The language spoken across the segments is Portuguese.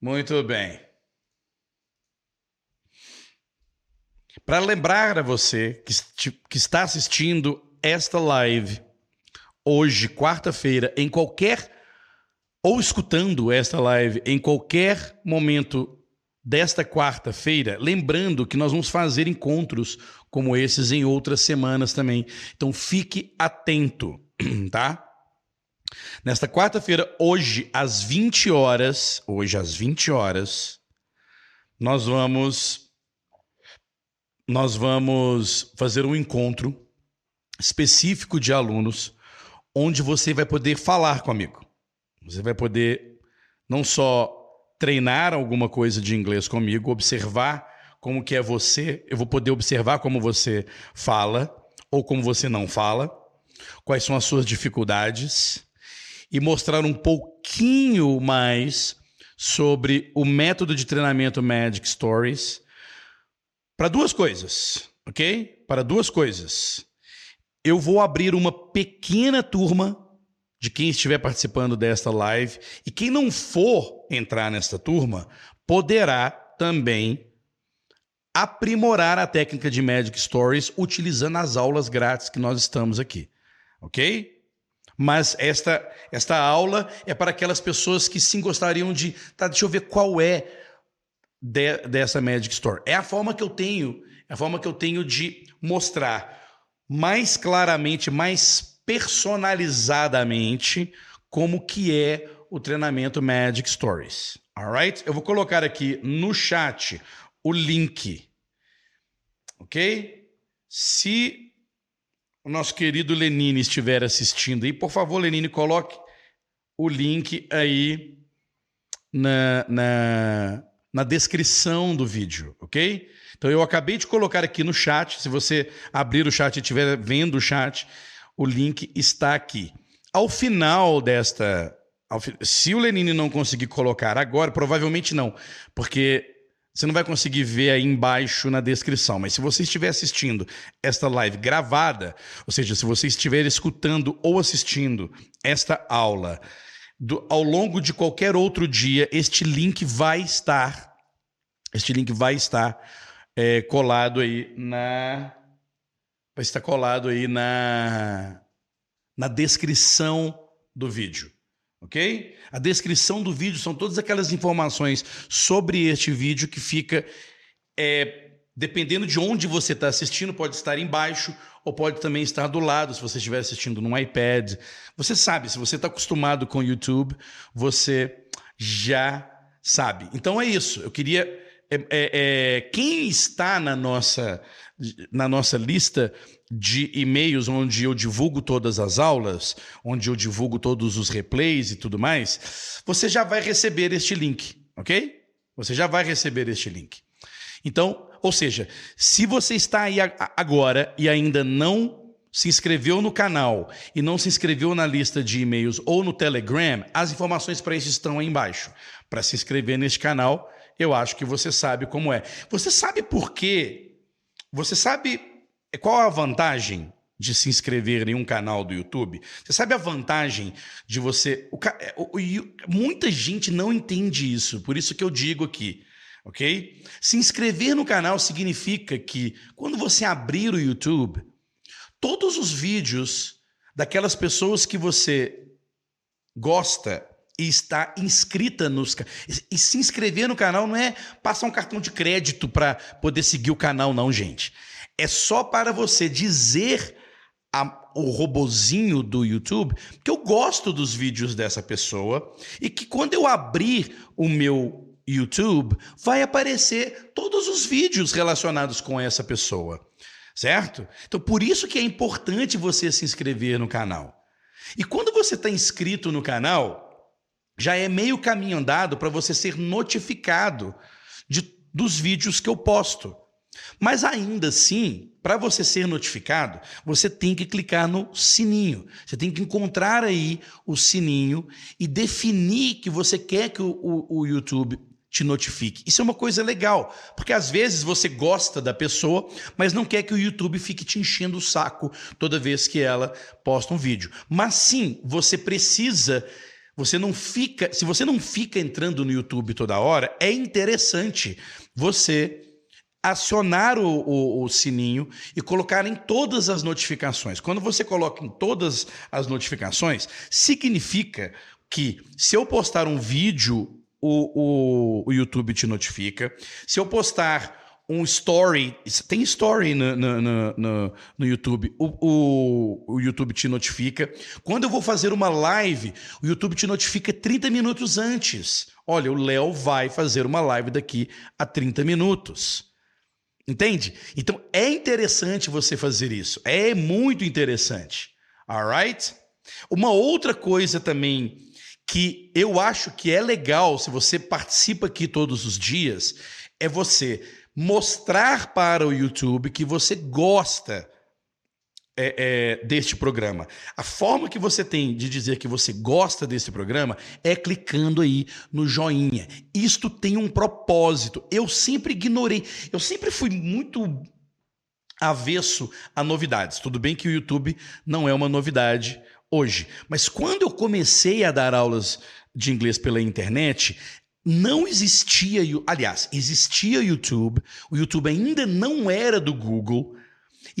Muito bem. Para lembrar a você que, que está assistindo esta live hoje, quarta-feira, em qualquer ou escutando esta live em qualquer momento desta quarta-feira, lembrando que nós vamos fazer encontros como esses em outras semanas também. Então fique atento, tá? Nesta quarta-feira, hoje às 20 horas, hoje às 20 horas, nós vamos nós vamos fazer um encontro específico de alunos onde você vai poder falar comigo. Você vai poder não só treinar alguma coisa de inglês comigo, observar como que é você, eu vou poder observar como você fala ou como você não fala, quais são as suas dificuldades e mostrar um pouquinho mais sobre o método de treinamento Magic Stories para duas coisas, ok? Para duas coisas. Eu vou abrir uma pequena turma de quem estiver participando desta live e quem não for entrar nesta turma poderá também aprimorar a técnica de Magic Stories utilizando as aulas grátis que nós estamos aqui, ok? Mas esta, esta aula é para aquelas pessoas que sim gostariam de. Tá, deixa eu ver qual é de, dessa Magic Store. É a forma que eu tenho, é a forma que eu tenho de mostrar mais claramente, mais personalizadamente como que é o treinamento Magic Stories. Alright? Eu vou colocar aqui no chat o link. Ok? Se o nosso querido Lenine estiver assistindo aí, por favor, Lenine, coloque o link aí na, na, na descrição do vídeo, ok? Então eu acabei de colocar aqui no chat. Se você abrir o chat e estiver vendo o chat, o link está aqui. Ao final desta. Ao, se o Lenine não conseguir colocar agora, provavelmente não, porque você não vai conseguir ver aí embaixo na descrição, mas se você estiver assistindo esta live gravada, ou seja, se você estiver escutando ou assistindo esta aula do, ao longo de qualquer outro dia, este link vai estar, este link vai estar é, colado aí na, vai estar colado aí na, na descrição do vídeo ok? A descrição do vídeo são todas aquelas informações sobre este vídeo que fica, é, dependendo de onde você está assistindo, pode estar embaixo ou pode também estar do lado, se você estiver assistindo num iPad. Você sabe, se você está acostumado com o YouTube, você já sabe. Então é isso. Eu queria. É, é, é, quem está na nossa, na nossa lista de e-mails onde eu divulgo todas as aulas, onde eu divulgo todos os replays e tudo mais, você já vai receber este link, ok? Você já vai receber este link. Então, ou seja, se você está aí agora e ainda não se inscreveu no canal e não se inscreveu na lista de e-mails ou no Telegram, as informações para isso estão aí embaixo. Para se inscrever neste canal, eu acho que você sabe como é. Você sabe por quê? Você sabe qual a vantagem de se inscrever em um canal do YouTube? Você sabe a vantagem de você. O, o, muita gente não entende isso, por isso que eu digo aqui, ok? Se inscrever no canal significa que quando você abrir o YouTube, todos os vídeos daquelas pessoas que você gosta e está inscrita nos e se inscrever no canal não é passar um cartão de crédito para poder seguir o canal não, gente é só para você dizer a, o robozinho do YouTube que eu gosto dos vídeos dessa pessoa e que quando eu abrir o meu YouTube vai aparecer todos os vídeos relacionados com essa pessoa, certo? Então por isso que é importante você se inscrever no canal. E quando você está inscrito no canal, já é meio caminho andado para você ser notificado de, dos vídeos que eu posto. Mas ainda assim, para você ser notificado, você tem que clicar no sininho. Você tem que encontrar aí o sininho e definir que você quer que o, o, o YouTube te notifique. Isso é uma coisa legal, porque às vezes você gosta da pessoa, mas não quer que o YouTube fique te enchendo o saco toda vez que ela posta um vídeo. Mas sim, você precisa Você não fica, se você não fica entrando no YouTube toda hora, é interessante você acionar o, o, o, sininho e colocar em todas as notificações. Quando você coloca em todas as notificações, significa que se eu postar um vídeo, o, o, YouTube te notifica. Se eu postar um story, tem story no, no, no, no YouTube, o, o, YouTube te notifica. Quando eu vou fazer uma live, o YouTube te notifica 30 minutos antes. Olha, o Léo vai fazer uma live daqui a 30 minutos. Entende? Então é interessante você fazer isso. É muito interessante. Alright? Uma outra coisa também que eu acho que é legal se você participa aqui todos os dias é você mostrar para o YouTube que você gosta é, é, deste programa. A forma que você tem de dizer que você gosta desse programa é clicando aí no joinha. Isto tem um propósito. Eu sempre ignorei, eu sempre fui muito avesso a novidades. Tudo bem que o YouTube não é uma novidade hoje, mas quando eu comecei a dar aulas de inglês pela internet, não existia, aliás, existia YouTube, o YouTube ainda não era do Google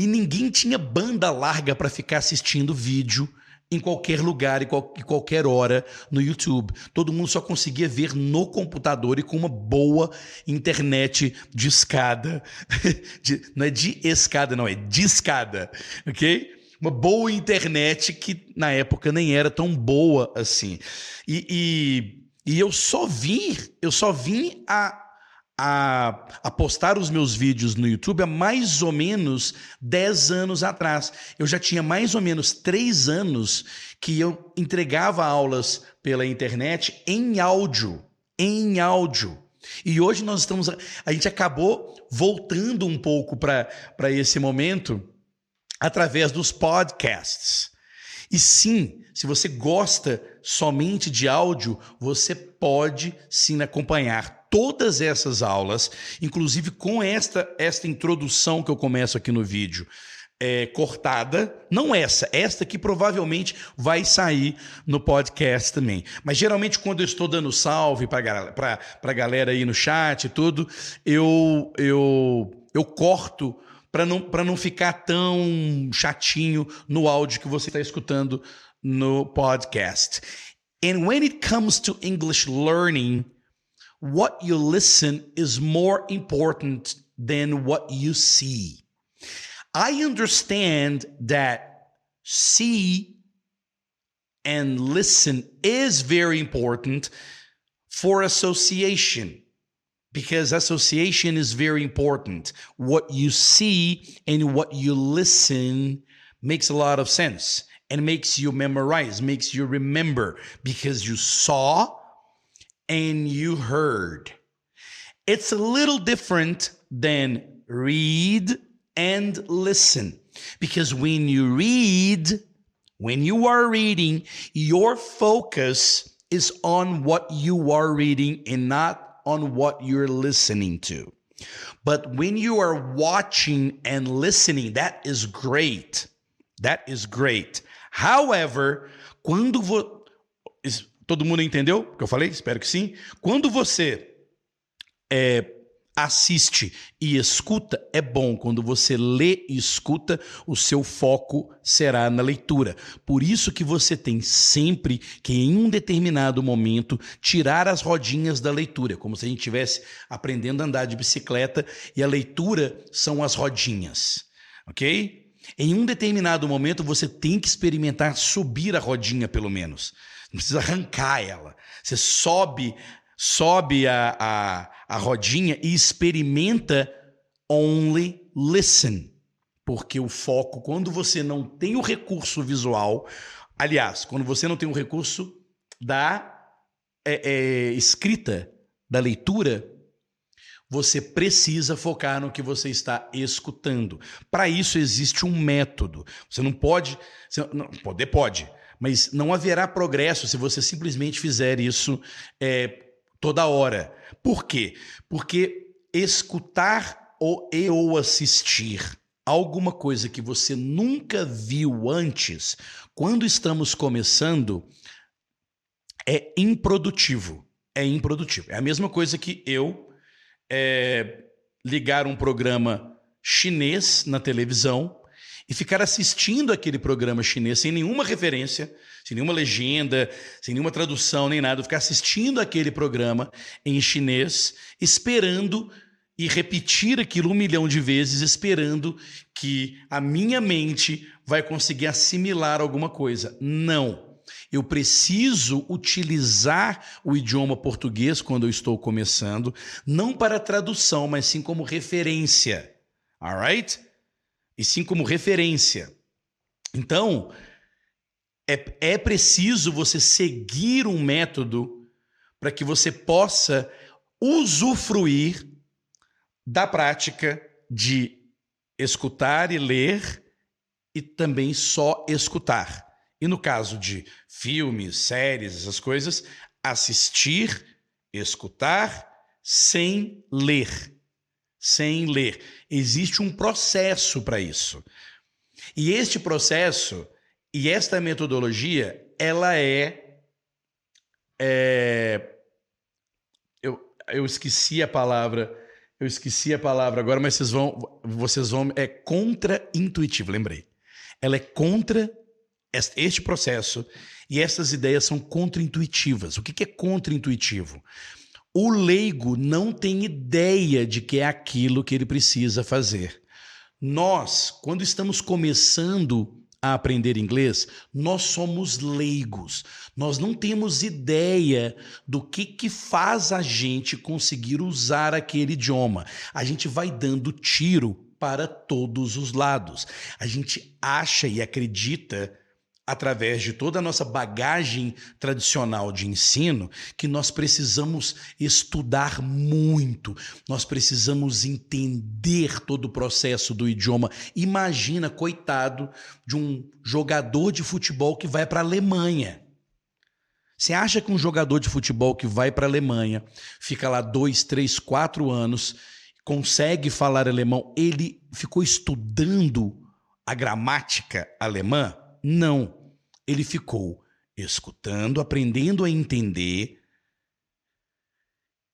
e ninguém tinha banda larga para ficar assistindo vídeo em qualquer lugar e qual, qualquer hora no YouTube. Todo mundo só conseguia ver no computador e com uma boa internet de escada. de, não é de escada, não, é de escada, ok? Uma boa internet que na época nem era tão boa assim. E, e e eu só vim, eu só vim a, a, a, postar os meus vídeos no YouTube há mais ou menos 10 anos atrás. Eu já tinha mais ou menos 3 anos que eu entregava aulas pela internet em áudio. Em áudio. E hoje nós estamos. A gente acabou voltando um pouco para esse momento através dos podcasts. E sim, se você gosta somente de áudio, você pode sim acompanhar todas essas aulas, inclusive com esta, esta introdução que eu começo aqui no vídeo. É, cortada, não essa, esta que provavelmente vai sair no podcast também. Mas geralmente, quando eu estou dando salve para a galera aí no chat e tudo, eu, eu, eu corto para não, não ficar tão chatinho no áudio que você está escutando no podcast. And when it comes to English learning, what you listen is more important than what you see. I understand that see and listen is very important for association because association is very important. What you see and what you listen makes a lot of sense and makes you memorize, makes you remember because you saw and you heard. It's a little different than read and listen because when you read, when you are reading, your focus is on what you are reading and not on what you're listening to. But when you are watching and listening, that is great. That is great. However, quando vo... todo mundo entendeu o que eu falei? Espero que sim. Quando você é, assiste e escuta é bom. Quando você lê e escuta, o seu foco será na leitura. Por isso que você tem sempre que, em um determinado momento, tirar as rodinhas da leitura, como se a gente estivesse aprendendo a andar de bicicleta e a leitura são as rodinhas, ok? Em um determinado momento, você tem que experimentar subir a rodinha, pelo menos. Não precisa arrancar ela. Você sobe sobe a, a, a rodinha e experimenta only listen. Porque o foco, quando você não tem o recurso visual, aliás, quando você não tem o recurso da é, é, escrita, da leitura, você precisa focar no que você está escutando. Para isso existe um método. Você não pode, você, não, poder pode, mas não haverá progresso se você simplesmente fizer isso é, toda hora. Por quê? Porque escutar ou, e ou assistir alguma coisa que você nunca viu antes, quando estamos começando, é improdutivo. É improdutivo. É a mesma coisa que eu é, ligar um programa chinês na televisão e ficar assistindo aquele programa chinês sem nenhuma referência, sem nenhuma legenda, sem nenhuma tradução nem nada, ficar assistindo aquele programa em chinês, esperando e repetir aquilo um milhão de vezes, esperando que a minha mente vai conseguir assimilar alguma coisa. Não. Eu preciso utilizar o idioma português quando eu estou começando, não para tradução, mas sim como referência. Alright? E sim como referência. Então, é, é preciso você seguir um método para que você possa usufruir da prática de escutar e ler e também só escutar. E no caso de filmes, séries, essas coisas, assistir, escutar sem ler. Sem ler. Existe um processo para isso. E este processo e esta metodologia, ela é, é eu, eu esqueci a palavra, eu esqueci a palavra agora, mas vocês vão, vocês vão, é contra-intuitivo, lembrei. Ela é contra este processo e essas ideias são contraintuitivas. O que é contraintuitivo? O leigo não tem ideia de que é aquilo que ele precisa fazer. Nós, quando estamos começando a aprender inglês, nós somos leigos. Nós não temos ideia do que, que faz a gente conseguir usar aquele idioma. A gente vai dando tiro para todos os lados. A gente acha e acredita através de toda a nossa bagagem tradicional de ensino, que nós precisamos estudar muito, nós precisamos entender todo o processo do idioma. Imagina, coitado, de um jogador de futebol que vai para a Alemanha. Você acha que um jogador de futebol que vai para a Alemanha, fica lá dois, três, quatro anos, consegue falar alemão, ele ficou estudando a gramática alemã? Não ele ficou escutando, aprendendo a entender,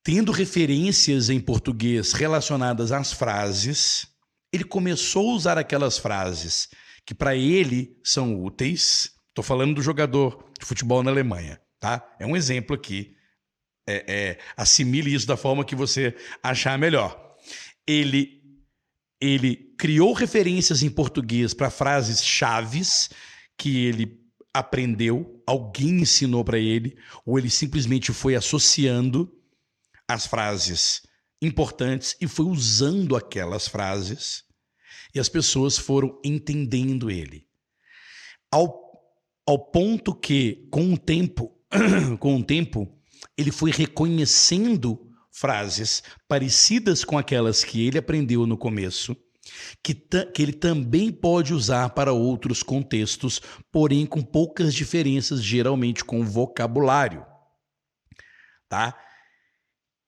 tendo referências em português relacionadas às frases, ele começou a usar aquelas frases que para ele são úteis. Estou falando do jogador de futebol na Alemanha, tá? É um exemplo aqui. É, é, assimile isso da forma que você achar melhor. Ele, ele criou referências em português para frases chaves que ele aprendeu, alguém ensinou para ele, ou ele simplesmente foi associando as frases importantes e foi usando aquelas frases e as pessoas foram entendendo ele. Ao, ao ponto que, com o tempo, com o tempo, ele foi reconhecendo frases parecidas com aquelas que ele aprendeu no começo que, que ele também pode usar para outros contextos, porém com poucas diferenças, geralmente com vocabulário. Tá?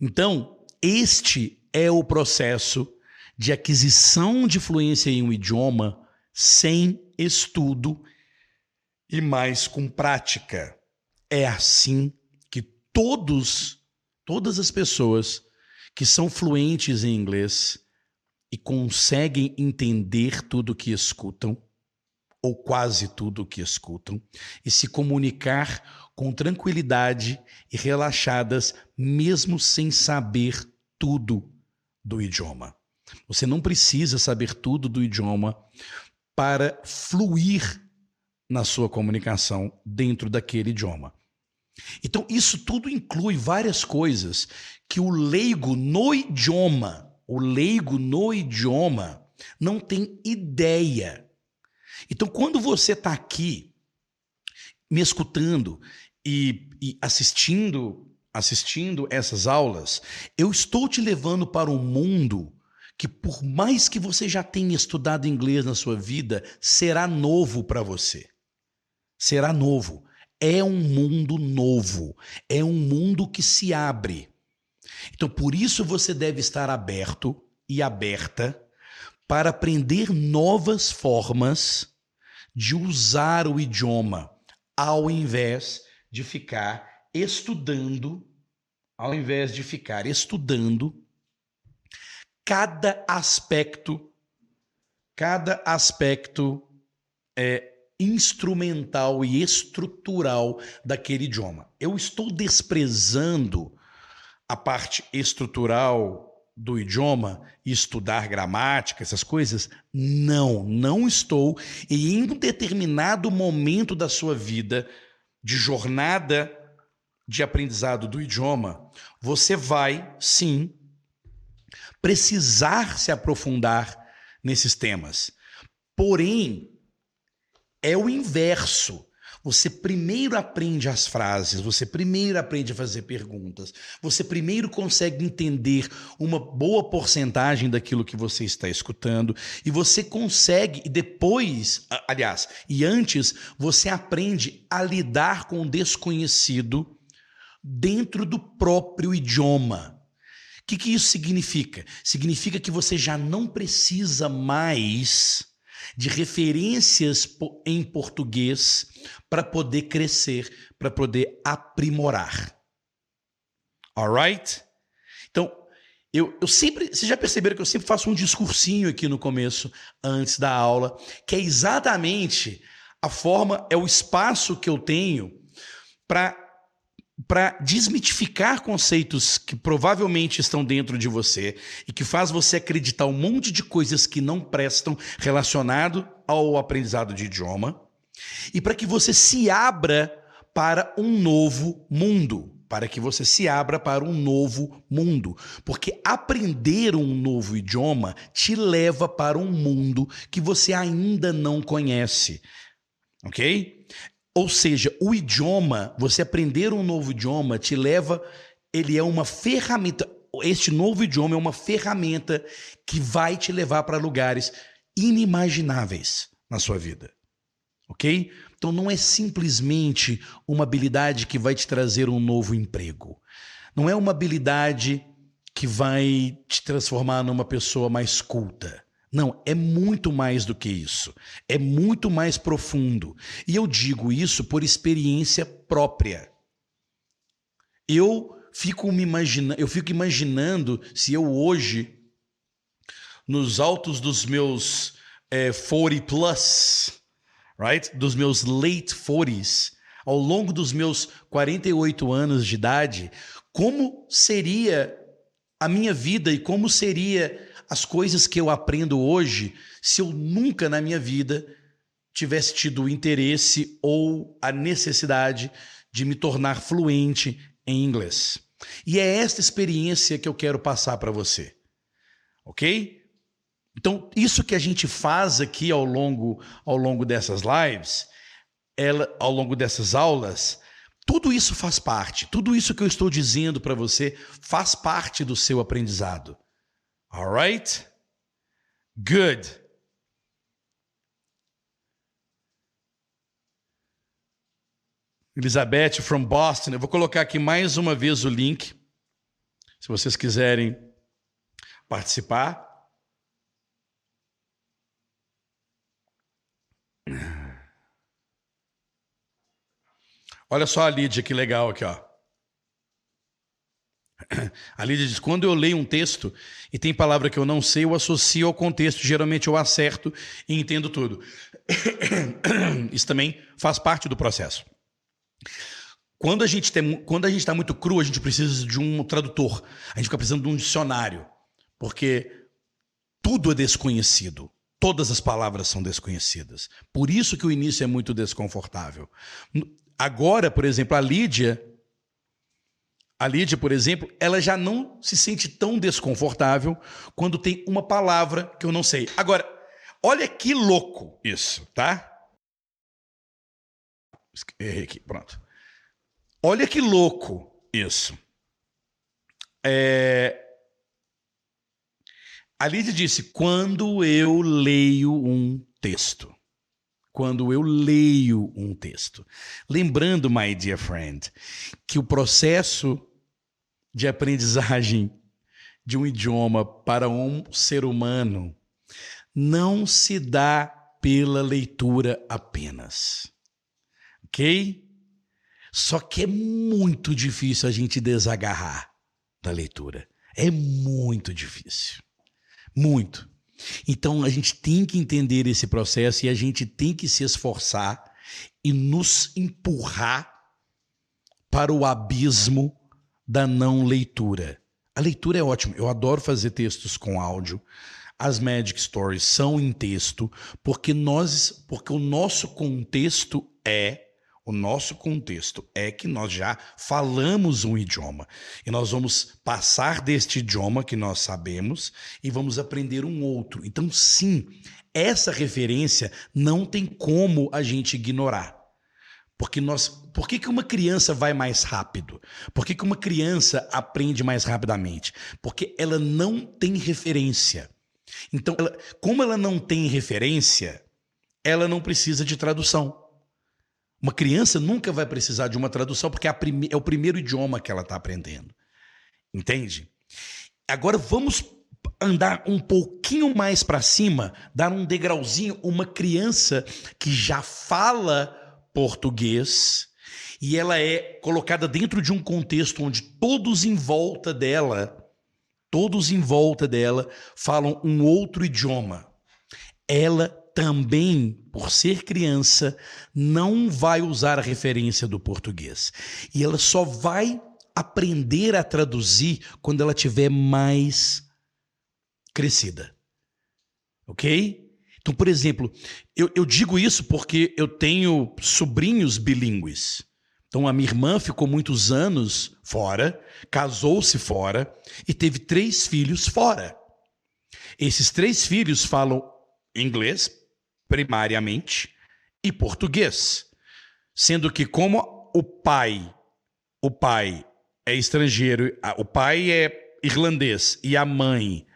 Então, este é o processo de aquisição de fluência em um idioma sem estudo e mais com prática. É assim que todos, todas as pessoas que são fluentes em inglês e conseguem entender tudo o que escutam, ou quase tudo o que escutam, e se comunicar com tranquilidade e relaxadas, mesmo sem saber tudo do idioma. Você não precisa saber tudo do idioma para fluir na sua comunicação dentro daquele idioma. Então, isso tudo inclui várias coisas que o leigo no idioma o leigo no idioma não tem ideia. Então, quando você está aqui me escutando e, e, assistindo assistindo essas aulas, eu estou te levando para um mundo que, por mais que você já tenha estudado inglês na sua vida, será novo para você. Será novo. É um mundo novo. É um mundo que se abre. Então, por isso você deve estar aberto e aberta para aprender novas formas de usar o idioma, ao invés de ficar estudando, ao invés de ficar estudando cada aspecto, cada aspecto é, instrumental e estrutural daquele idioma. Eu estou desprezando a parte estrutural do idioma, estudar gramática, essas coisas? Não, não estou. E em um determinado momento da sua vida de jornada de aprendizado do idioma, você vai sim precisar se aprofundar nesses temas. Porém, é o inverso. Você primeiro aprende as frases, você primeiro aprende a fazer perguntas, você primeiro consegue entender uma boa porcentagem daquilo que você está escutando e você consegue, e depois, aliás, e antes, você aprende a lidar com o desconhecido dentro do próprio idioma. O que, que isso significa? Significa que você já não precisa mais de referências em português para poder crescer, para poder aprimorar. Alright? Então, eu, eu sempre. Vocês já perceberam que eu sempre faço um discursinho aqui no começo, antes da aula, que é exatamente a forma, é o espaço que eu tenho para para desmitificar conceitos que provavelmente estão dentro de você e que faz você acreditar um monte de coisas que não prestam relacionado ao aprendizado de idioma e para que você se abra para um novo mundo, para que você se abra para um novo mundo, porque aprender um novo idioma te leva para um mundo que você ainda não conhece. OK? Ou seja, o idioma, você aprender um novo idioma te leva, ele é uma ferramenta, este novo idioma é uma ferramenta que vai te levar para lugares inimagináveis na sua vida. OK? Então não é simplesmente uma habilidade que vai te trazer um novo emprego. Não é uma habilidade que vai te transformar numa pessoa mais culta. Não, é muito mais do que isso. É muito mais profundo. E eu digo isso por experiência própria. Eu fico me imaginando, eu fico imaginando se eu hoje nos altos dos meus é, 40 plus, right? Dos meus late 40s, ao longo dos meus 48 anos de idade, como seria a minha vida e como seria as coisas que eu aprendo hoje se eu nunca na minha vida tivesse tido o interesse ou a necessidade de me tornar fluente em inglês. E é esta experiência que eu quero passar para você. OK? Então, isso que a gente faz aqui ao longo ao longo dessas lives, ela ao longo dessas aulas, tudo isso faz parte, tudo isso que eu estou dizendo para você faz parte do seu aprendizado. All right? Good. Elizabeth from Boston. Eu vou colocar aqui mais uma vez o link, se vocês quiserem participar. Olha só a Lídia, que legal aqui, ó. A Lídia diz: quando eu leio um texto e tem palavra que eu não sei, eu associo ao contexto. Geralmente eu acerto e entendo tudo. Isso também faz parte do processo. Quando a gente tem, quando a gente está muito cru, a gente precisa de um tradutor. A gente fica precisando de um dicionário, porque tudo é desconhecido. Todas as palavras são desconhecidas. Por isso que o início é muito desconfortável. Agora, por exemplo, a Lídia a Lídia, por exemplo, ela já não se sente tão desconfortável quando tem uma palavra que eu não sei. Agora, olha que louco isso, tá? Errei aqui, pronto. Olha que louco isso. É... A Lídia disse: quando eu leio um texto. Quando eu leio um texto. Lembrando, my dear friend, que o processo de aprendizagem de um idioma para um ser humano não se dá pela leitura apenas. Ok? Só que é muito difícil a gente desagarrar da leitura. É muito difícil. Muito. Então a gente tem que entender esse processo e a gente tem que se esforçar e nos empurrar para o abismo da não leitura. A leitura é ótima. Eu adoro fazer textos com áudio. As Magic Stories são em texto porque nós, porque o nosso contexto é o nosso contexto é que nós já falamos um idioma e nós vamos passar deste idioma que nós sabemos e vamos aprender um outro. Então, sim, essa referência não tem como a gente ignorar. Porque nós, por que, que uma criança vai mais rápido? Por que, que uma criança aprende mais rapidamente? Porque ela não tem referência. Então, ela, como ela não tem referência, ela não precisa de tradução. Uma criança nunca vai precisar de uma tradução porque é, prime é o primeiro idioma que ela está aprendendo. Entende? Agora vamos andar um pouquinho mais para cima, dar um degrauzinho. Uma criança que já fala português e ela é colocada dentro de um contexto onde todos em volta dela, todos em volta dela falam um outro idioma. Ela também, por ser criança, não vai usar a referência do português. E ela só vai aprender a traduzir quando ela tiver mais crescida. Ok? Então, por exemplo, eu, eu digo isso porque eu tenho sobrinhos bilíngues. Então, a minha irmã ficou muitos anos fora, casou-se fora e teve três filhos fora. Esses três filhos falam inglês primariamente, e português, sendo que como o pai, o pai é estrangeiro, o pai é irlandês e a mãe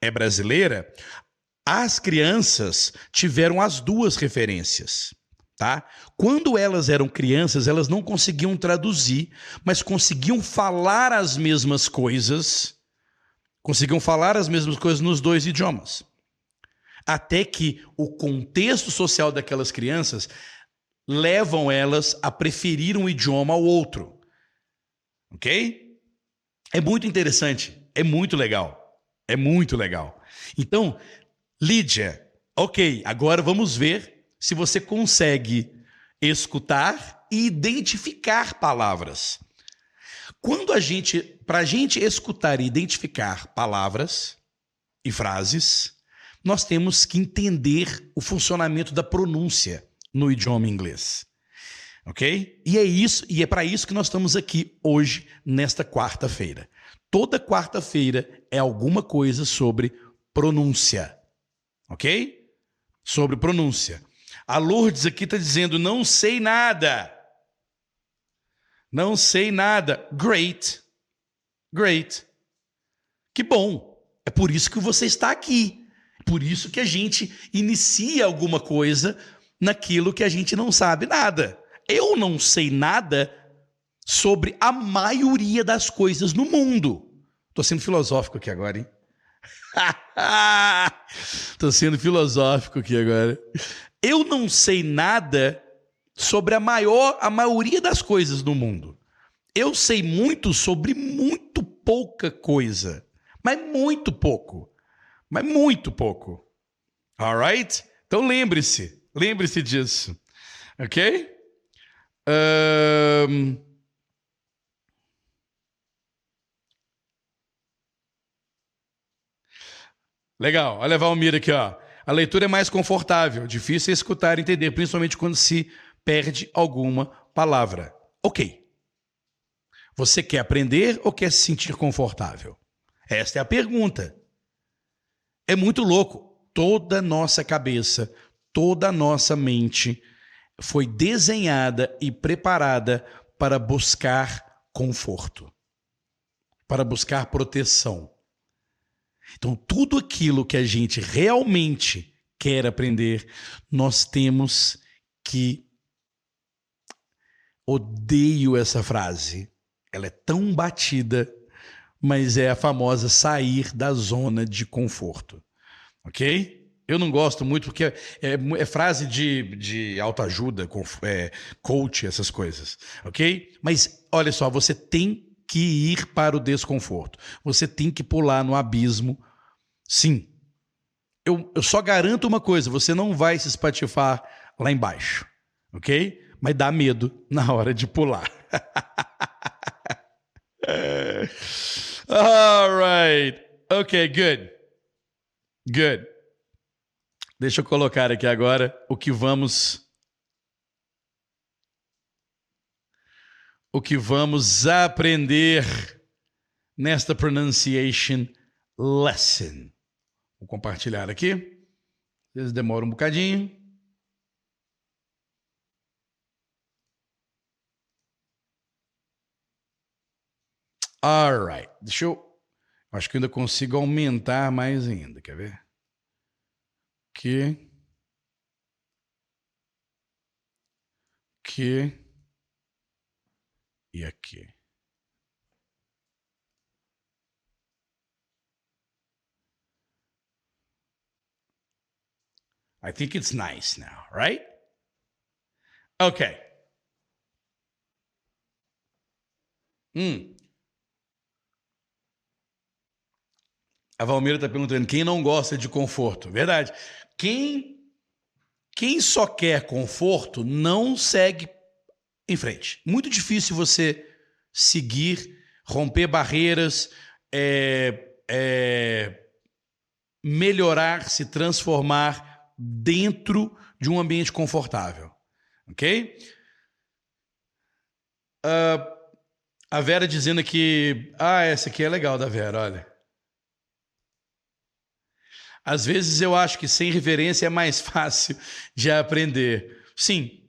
é brasileira, as crianças tiveram as duas referências. Tá? Quando elas eram crianças, elas não conseguiam traduzir, mas conseguiam falar as mesmas coisas, conseguiam falar as mesmas coisas nos dois idiomas até que o contexto social daquelas crianças levam elas a preferir um idioma ao outro. Ok? É muito interessante, é muito legal, é muito legal. Então, Lídia, ok, agora vamos ver se você consegue escutar e identificar palavras. Quando a gente, para a gente escutar e identificar palavras e frases, nós temos que entender o funcionamento da pronúncia no idioma inglês. Ok? E é isso, e é para isso que nós estamos aqui hoje, nesta quarta-feira. Toda quarta-feira é alguma coisa sobre pronúncia. Ok? Sobre pronúncia. A Lourdes aqui está dizendo: não sei nada. Não sei nada. Great. Great. Que bom. É por isso que você está aqui. Por isso que a gente inicia alguma coisa naquilo que a gente não sabe nada. Eu não sei nada sobre a maioria das coisas no mundo. Tô sendo filosófico aqui agora, hein? Tô sendo filosófico aqui agora. Eu não sei nada sobre a maior, a maioria das coisas no mundo. Eu sei muito sobre muito pouca coisa, mas muito pouco mas muito pouco. Alright? Então lembre-se, lembre-se disso. Ok? Um... Legal, olha a Valmir aqui, ó. A leitura é mais confortável, difícil é escutar e entender, principalmente quando se perde alguma palavra. Ok. Você quer aprender ou quer se sentir confortável? Esta é a pergunta. É muito louco. Toda nossa cabeça, toda nossa mente foi desenhada e preparada para buscar conforto, para buscar proteção. Então, tudo aquilo que a gente realmente quer aprender, nós temos que. Odeio essa frase. Ela é tão batida mas é a famosa sair da zona de conforto. Ok? Eu não gosto muito porque é, é, é frase de, de autoajuda, é, coach, essas coisas, ok? Mas olha só, você tem que ir para o desconforto. Você tem que pular no abismo. Sim. Eu, eu só garanto uma coisa: você não vai se espatifar lá embaixo, ok? Mas dá medo na hora de pular. All right. Okay, good. Good. Deixa eu colocar aqui agora o que vamos o que vamos aprender nesta pronunciation lesson. Vou compartilhar aqui. Vezes demora um bocadinho. Alright. Deixa eu. Acho que ainda consigo aumentar mais ainda. Quer ver? Que. Que. E aqui. I think it's nice now, right? Okay. Hum. A Valmeira está perguntando quem não gosta de conforto. Verdade. Quem, quem só quer conforto não segue em frente. Muito difícil você seguir, romper barreiras, é, é, melhorar, se transformar dentro de um ambiente confortável. Ok? Uh, a Vera dizendo que. Ah, essa aqui é legal da Vera, olha. Às vezes eu acho que sem referência é mais fácil de aprender. Sim,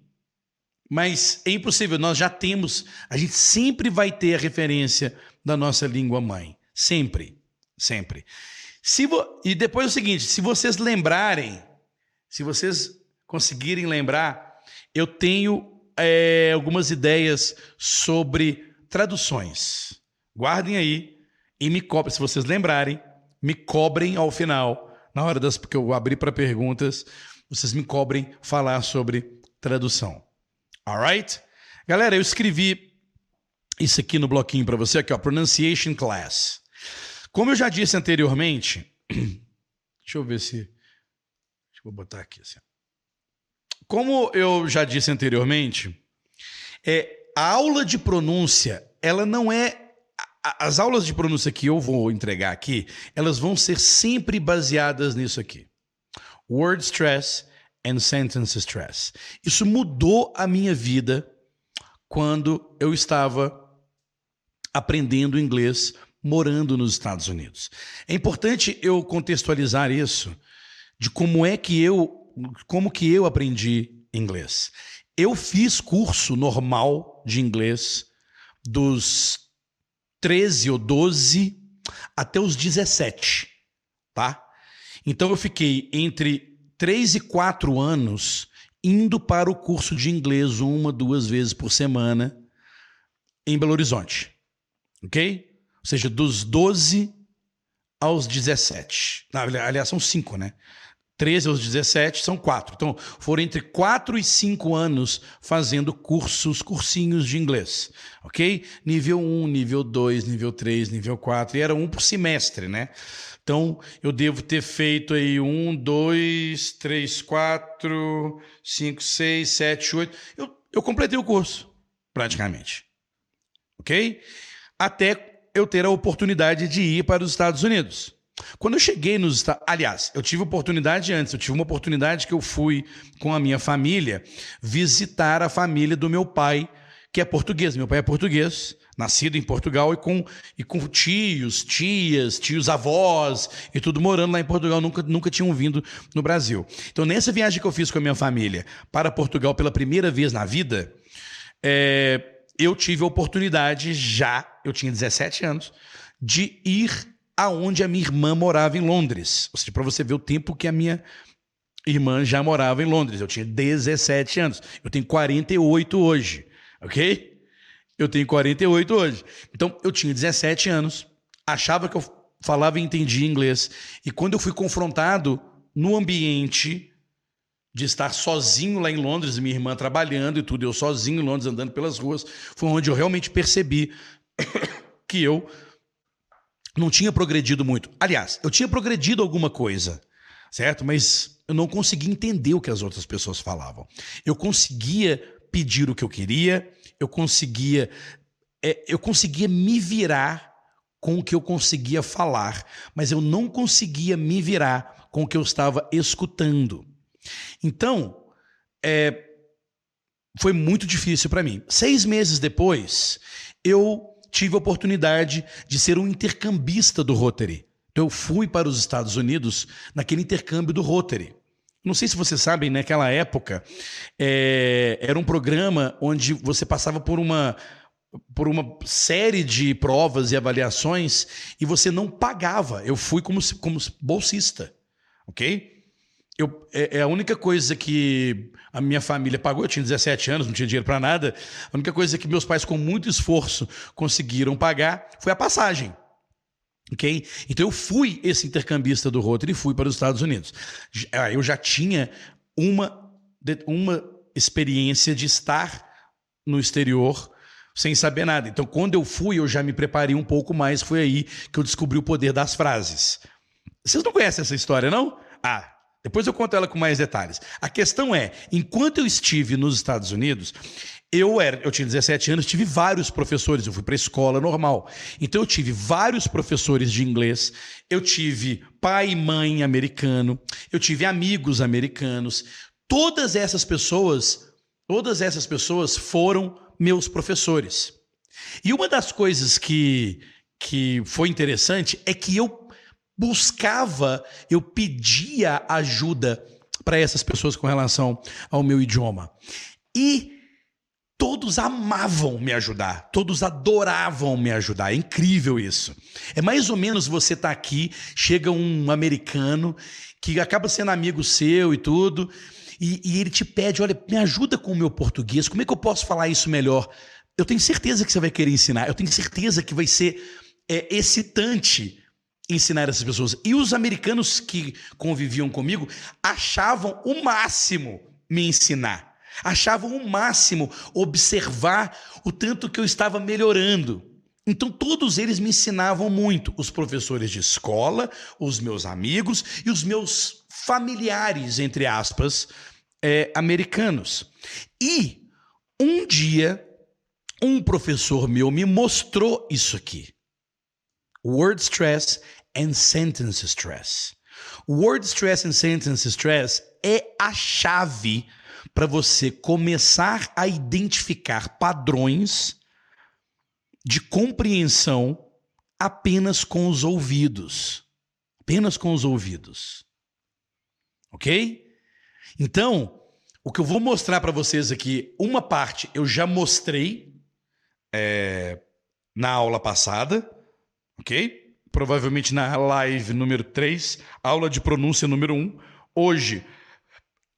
mas é impossível, nós já temos, a gente sempre vai ter a referência da nossa língua mãe. Sempre, sempre. Se vo... E depois é o seguinte: se vocês lembrarem, se vocês conseguirem lembrar, eu tenho é, algumas ideias sobre traduções. Guardem aí e me cobrem, se vocês lembrarem, me cobrem ao final na hora das que eu abrir para perguntas, vocês me cobrem falar sobre tradução. Alright? Galera, eu escrevi isso aqui no bloquinho para você, aqui, ó, Pronunciation Class. Como eu já disse anteriormente, deixa eu ver se. Deixa eu botar aqui assim. Como eu já disse anteriormente, é, a aula de pronúncia, ela não é as aulas de pronúncia que eu vou entregar aqui, elas vão ser sempre baseadas nisso aqui. Word stress and sentence stress. Isso mudou a minha vida quando eu estava aprendendo inglês morando nos Estados Unidos. É importante eu contextualizar isso de como é que eu como que eu aprendi inglês. Eu fiz curso normal de inglês dos 13 ou 12 até os 17, tá? Então eu fiquei entre 3 e 4 anos indo para o curso de inglês uma, duas vezes por semana em Belo Horizonte. Ok? Ou seja, dos 12 aos 17. Aliás, são 5, né? 13 aos 17 são quatro. Então, foram entre 4 e 5 anos fazendo cursos, cursinhos de inglês. Ok? Nível 1, nível 2, nível 3, nível 4. E era um por semestre, né? Então, eu devo ter feito aí um, dois, três, quatro, cinco, seis, sete, oito. Eu, eu completei o curso, praticamente. Ok? Até eu ter a oportunidade de ir para os Estados Unidos. Quando eu cheguei nos Estados aliás, eu tive oportunidade antes, eu tive uma oportunidade que eu fui com a minha família visitar a família do meu pai, que é português. Meu pai é português, nascido em Portugal e com, e com tios, tias, tios avós e tudo morando lá em Portugal, nunca, nunca tinham vindo no Brasil. Então, nessa viagem que eu fiz com a minha família para Portugal pela primeira vez na vida, é, eu tive a oportunidade já, eu tinha 17 anos, de ir aonde a minha irmã morava em Londres. Ou seja, para você ver o tempo que a minha irmã já morava em Londres. Eu tinha 17 anos. Eu tenho 48 hoje, ok? Eu tenho 48 hoje. Então, eu tinha 17 anos, achava que eu falava e entendia inglês. E quando eu fui confrontado no ambiente de estar sozinho lá em Londres, minha irmã trabalhando e tudo, eu sozinho em Londres andando pelas ruas, foi onde eu realmente percebi que eu não tinha progredido muito. Aliás, eu tinha progredido alguma coisa, certo? Mas eu não conseguia entender o que as outras pessoas falavam. Eu conseguia pedir o que eu queria, eu conseguia, é, eu conseguia me virar com o que eu conseguia falar, mas eu não conseguia me virar com o que eu estava escutando. Então, é, foi muito difícil para mim. Seis meses depois, eu tive a oportunidade de ser um intercambista do Rotary. Então, eu fui para os Estados Unidos naquele intercâmbio do Rotary. Não sei se vocês sabem, naquela época, é, era um programa onde você passava por uma, por uma série de provas e avaliações e você não pagava. Eu fui como, como bolsista, ok? Eu, é, é, a única coisa que a minha família pagou, eu tinha 17 anos, não tinha dinheiro para nada. A única coisa que meus pais, com muito esforço, conseguiram pagar foi a passagem. Ok? Então eu fui esse intercambista do Rotary e fui para os Estados Unidos. Ah, eu já tinha uma, uma experiência de estar no exterior sem saber nada. Então, quando eu fui, eu já me preparei um pouco mais. Foi aí que eu descobri o poder das frases. Vocês não conhecem essa história, não? Ah, depois eu conto ela com mais detalhes. A questão é, enquanto eu estive nos Estados Unidos, eu era, eu tinha 17 anos, tive vários professores, eu fui para escola normal. Então eu tive vários professores de inglês, eu tive pai e mãe americano, eu tive amigos americanos. Todas essas pessoas, todas essas pessoas foram meus professores. E uma das coisas que que foi interessante é que eu buscava, eu pedia ajuda para essas pessoas com relação ao meu idioma. E todos amavam me ajudar, todos adoravam me ajudar. É incrível isso. É mais ou menos você tá aqui, chega um americano que acaba sendo amigo seu e tudo, e, e ele te pede: olha, me ajuda com o meu português, como é que eu posso falar isso melhor? Eu tenho certeza que você vai querer ensinar, eu tenho certeza que vai ser é, excitante ensinar essas pessoas. E os americanos que conviviam comigo achavam o máximo me ensinar. Achavam o máximo observar o tanto que eu estava melhorando. Então todos eles me ensinavam muito, os professores de escola, os meus amigos e os meus familiares, entre aspas, é, americanos. E um dia um professor meu me mostrou isso aqui. Word stress and sentence stress. Word stress and sentence stress é a chave para você começar a identificar padrões de compreensão apenas com os ouvidos. Apenas com os ouvidos. Ok? Então, o que eu vou mostrar para vocês aqui, uma parte eu já mostrei é, na aula passada, ok? provavelmente na live número 3, aula de pronúncia número 1. Hoje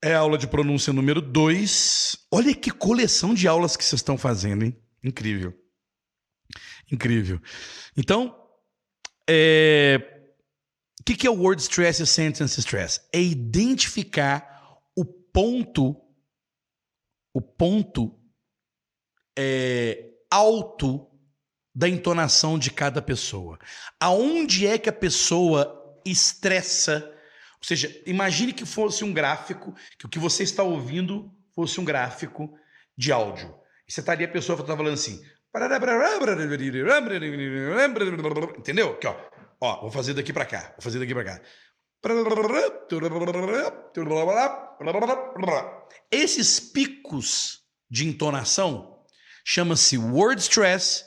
é aula de pronúncia número 2. Olha que coleção de aulas que vocês estão fazendo, hein? Incrível. Incrível. Então, é... o que é o word stress e sentence stress? É identificar o ponto, o ponto é, alto da entonação de cada pessoa. Aonde é que a pessoa estressa? Ou seja, imagine que fosse um gráfico, que o que você está ouvindo fosse um gráfico de áudio. E você estaria a pessoa está falando assim. Entendeu? Aqui, ó. Ó, vou fazer daqui para cá. Vou fazer daqui para cá. Esses picos de entonação chama-se word stress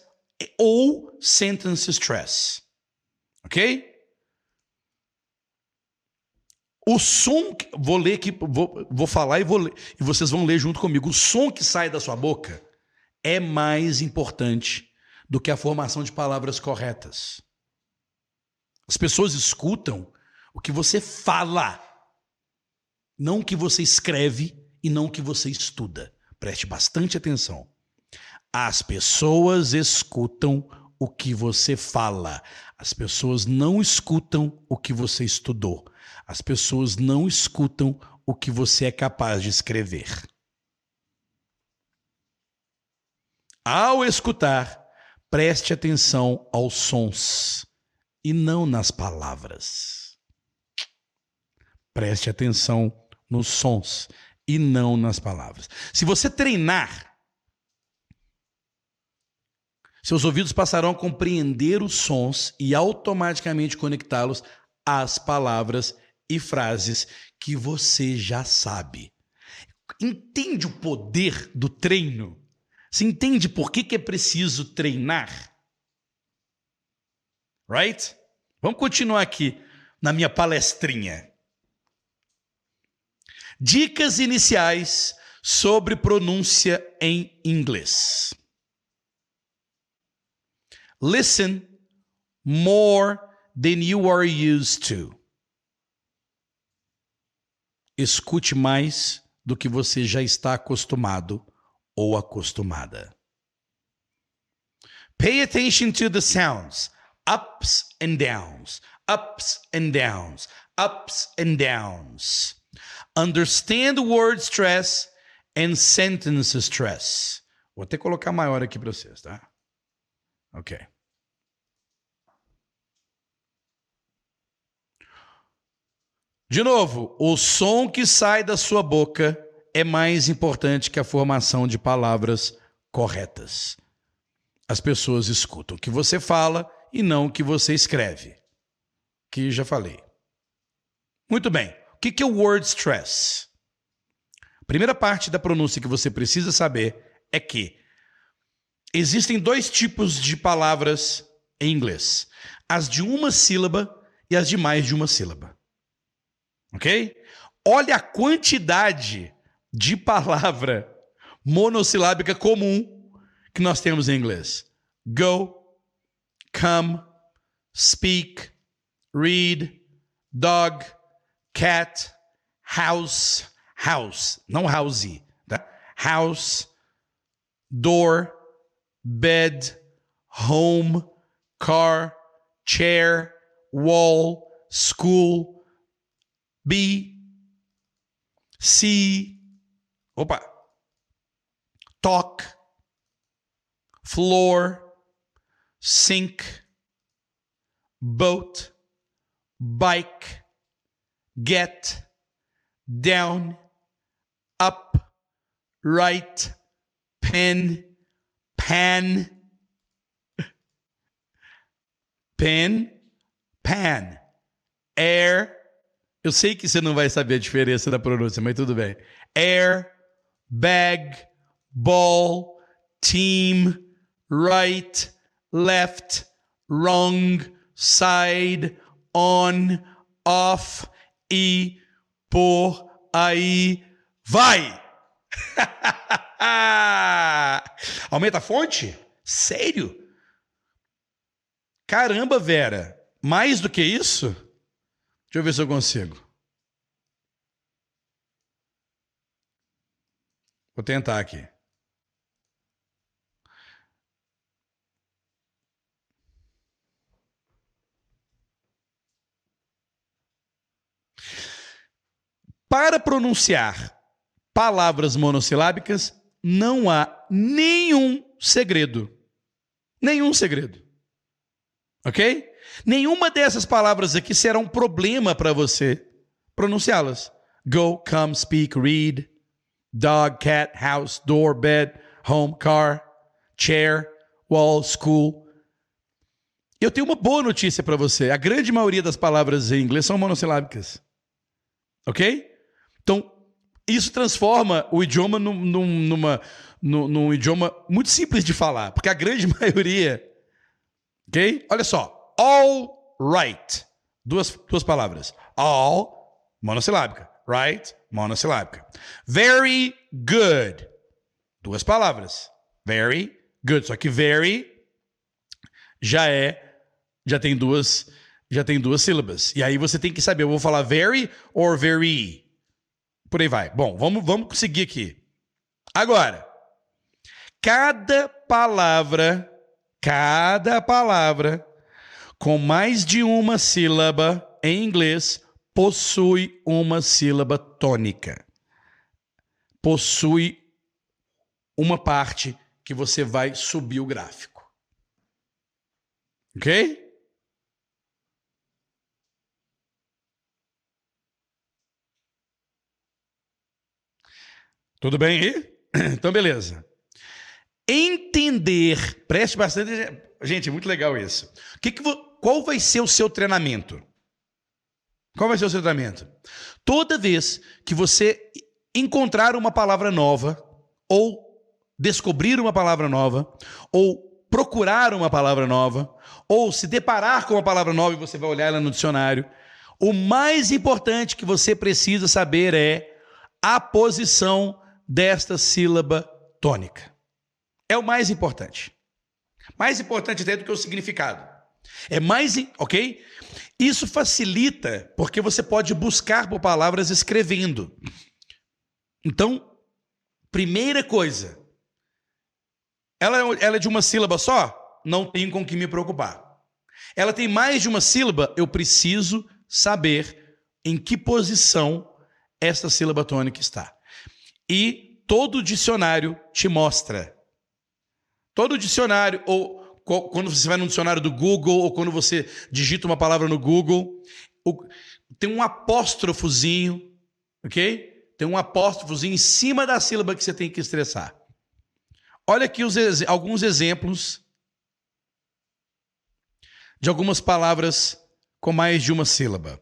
ou sentence stress. Ok? O som, vou ler aqui, vou, vou falar e, vou ler, e vocês vão ler junto comigo. O som que sai da sua boca é mais importante do que a formação de palavras corretas. As pessoas escutam o que você fala, não o que você escreve e não o que você estuda. Preste bastante atenção. As pessoas escutam o que você fala. As pessoas não escutam o que você estudou. As pessoas não escutam o que você é capaz de escrever. Ao escutar, preste atenção aos sons e não nas palavras. Preste atenção nos sons e não nas palavras. Se você treinar, seus ouvidos passarão a compreender os sons e automaticamente conectá-los às palavras e frases que você já sabe. Entende o poder do treino? Você entende por que, que é preciso treinar? Right? Vamos continuar aqui na minha palestrinha. Dicas iniciais sobre pronúncia em inglês. Listen more than you are used to. Escute mais do que você já está acostumado ou acostumada. Pay attention to the sounds, ups and downs, ups and downs, ups and downs. Understand word stress and sentence stress. Vou até colocar maior aqui para vocês, tá? Ok. De novo, o som que sai da sua boca é mais importante que a formação de palavras corretas. As pessoas escutam o que você fala e não o que você escreve. Que já falei. Muito bem que, que é o word stress? A primeira parte da pronúncia que você precisa saber é que existem dois tipos de palavras em inglês: as de uma sílaba e as de mais de uma sílaba. Ok? Olha a quantidade de palavra monossilábica comum que nós temos em inglês: go, come, speak, read, dog cat, house, house, não house, tá? House, door, bed, home, car, chair, wall, school, be, see, opa, talk, floor, sink, boat, bike, get, down, up, right, pen, pan, pen, pan, air. Eu sei que você não vai saber a diferença da pronúncia, mas tudo bem. Air, bag, ball, team, right, left, wrong, side, on, off, e por aí vai. Aumenta a fonte? Sério? Caramba, Vera. Mais do que isso? Deixa eu ver se eu consigo. Vou tentar aqui. Para pronunciar palavras monossilábicas, não há nenhum segredo. Nenhum segredo. Ok? Nenhuma dessas palavras aqui será um problema para você pronunciá-las. Go, come, speak, read, dog, cat, house, door, bed, home, car, chair, wall, school. Eu tenho uma boa notícia para você. A grande maioria das palavras em inglês são monossilábicas. Ok? Então, isso transforma o idioma num, num, numa, num, num idioma muito simples de falar, porque a grande maioria. Ok? Olha só. All right. Duas, duas palavras. All, monossilábica. Right, monossilábica. Very good. Duas palavras. Very good. Só que very já é. Já tem duas. Já tem duas sílabas. E aí você tem que saber, eu vou falar very or very. Por aí vai. Bom, vamos, vamos seguir aqui. Agora, cada palavra, cada palavra com mais de uma sílaba em inglês possui uma sílaba tônica. Possui uma parte que você vai subir o gráfico. Ok? Tudo bem aí? Então, beleza. Entender, preste bastante. Gente, é muito legal isso. Que que, qual vai ser o seu treinamento? Qual vai ser o seu treinamento? Toda vez que você encontrar uma palavra nova, ou descobrir uma palavra nova, ou procurar uma palavra nova, ou se deparar com uma palavra nova e você vai olhar ela no dicionário, o mais importante que você precisa saber é a posição desta sílaba tônica. É o mais importante. Mais importante até do que o significado. É mais, ok? Isso facilita porque você pode buscar por palavras escrevendo. Então, primeira coisa, ela, é ela é de uma sílaba só? Não tenho com que me preocupar. Ela tem mais de uma sílaba? Eu preciso saber em que posição esta sílaba tônica está. E todo dicionário te mostra. Todo dicionário, ou quando você vai no dicionário do Google, ou quando você digita uma palavra no Google, tem um apóstrofozinho, ok? Tem um apóstrofozinho em cima da sílaba que você tem que estressar. Olha aqui os, alguns exemplos de algumas palavras com mais de uma sílaba.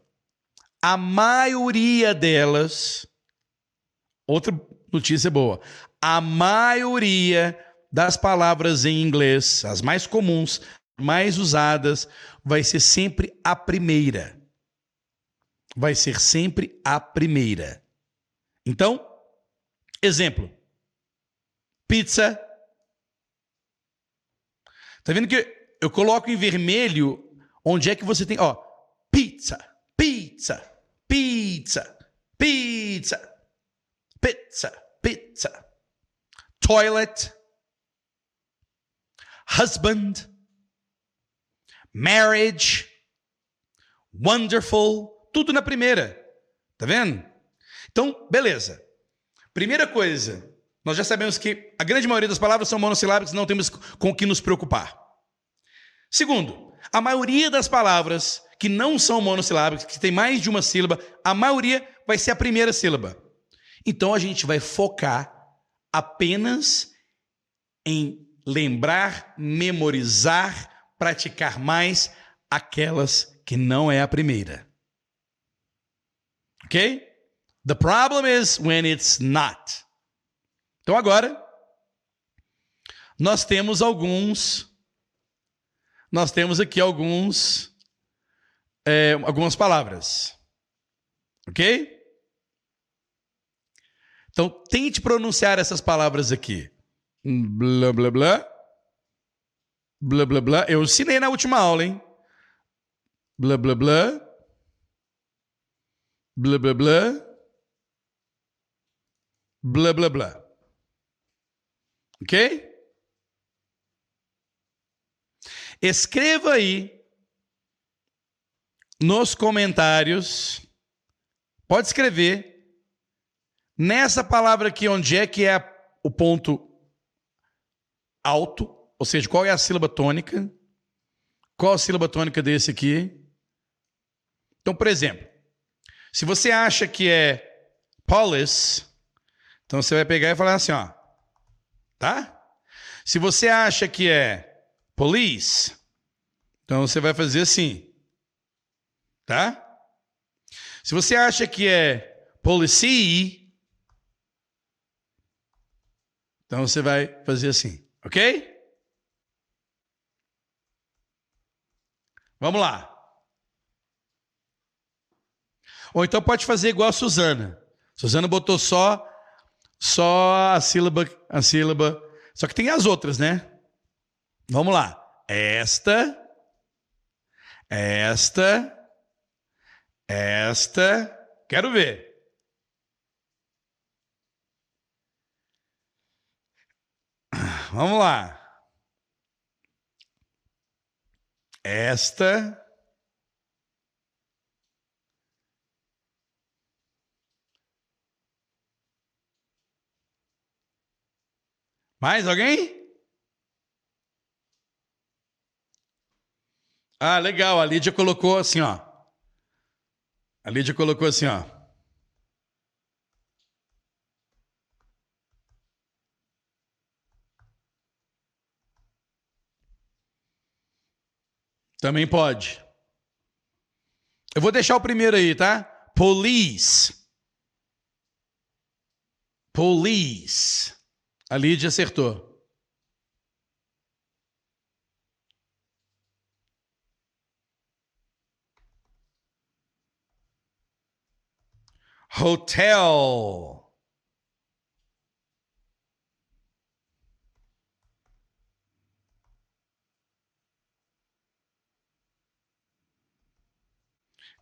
A maioria delas, outra notícia boa, a maioria das palavras em inglês, as mais comuns, mais usadas, vai ser sempre a primeira. Vai ser sempre a primeira. Então, exemplo: pizza. Tá vendo que eu coloco em vermelho onde é que você tem, ó, pizza, pizza, pizza, pizza, pizza, pizza, toilet, husband, marriage, wonderful, tudo na primeira. Tá vendo? Então, beleza. Primeira coisa, nós já sabemos que a grande maioria das palavras são monossilábicas, não temos com o que nos preocupar. Segundo, a maioria das palavras que não são monossilábicas, que tem mais de uma sílaba, a maioria vai ser a primeira sílaba. Então a gente vai focar apenas em lembrar, memorizar, praticar mais aquelas que não é a primeira. Ok? The problem is when it's not. Então agora nós temos alguns nós temos aqui alguns é, algumas palavras. OK? Então tente pronunciar essas palavras aqui. Blá blá blá. Blá blá blá. Eu ensinei na última aula, hein? Blá blá blá. Blá blá blá blá blá blá. Ok? Escreva aí nos comentários, pode escrever nessa palavra aqui, onde é que é o ponto alto, ou seja, qual é a sílaba tônica, qual a sílaba tônica desse aqui. Então, por exemplo, se você acha que é polis, então você vai pegar e falar assim, ó. Tá? Se você acha que é police, então você vai fazer assim. Tá? Se você acha que é policy, então você vai fazer assim, ok? Vamos lá. Ou então pode fazer igual a Suzana. Suzana botou só só a sílaba, a sílaba. Só que tem as outras, né? Vamos lá. Esta, esta, esta. Quero ver. Vamos lá. Esta Mais alguém? Ah, legal. A Lídia colocou assim, ó. A Lídia colocou assim, ó. Também pode. Eu vou deixar o primeiro aí, tá? Police. Police. A Lídia acertou. Hotel.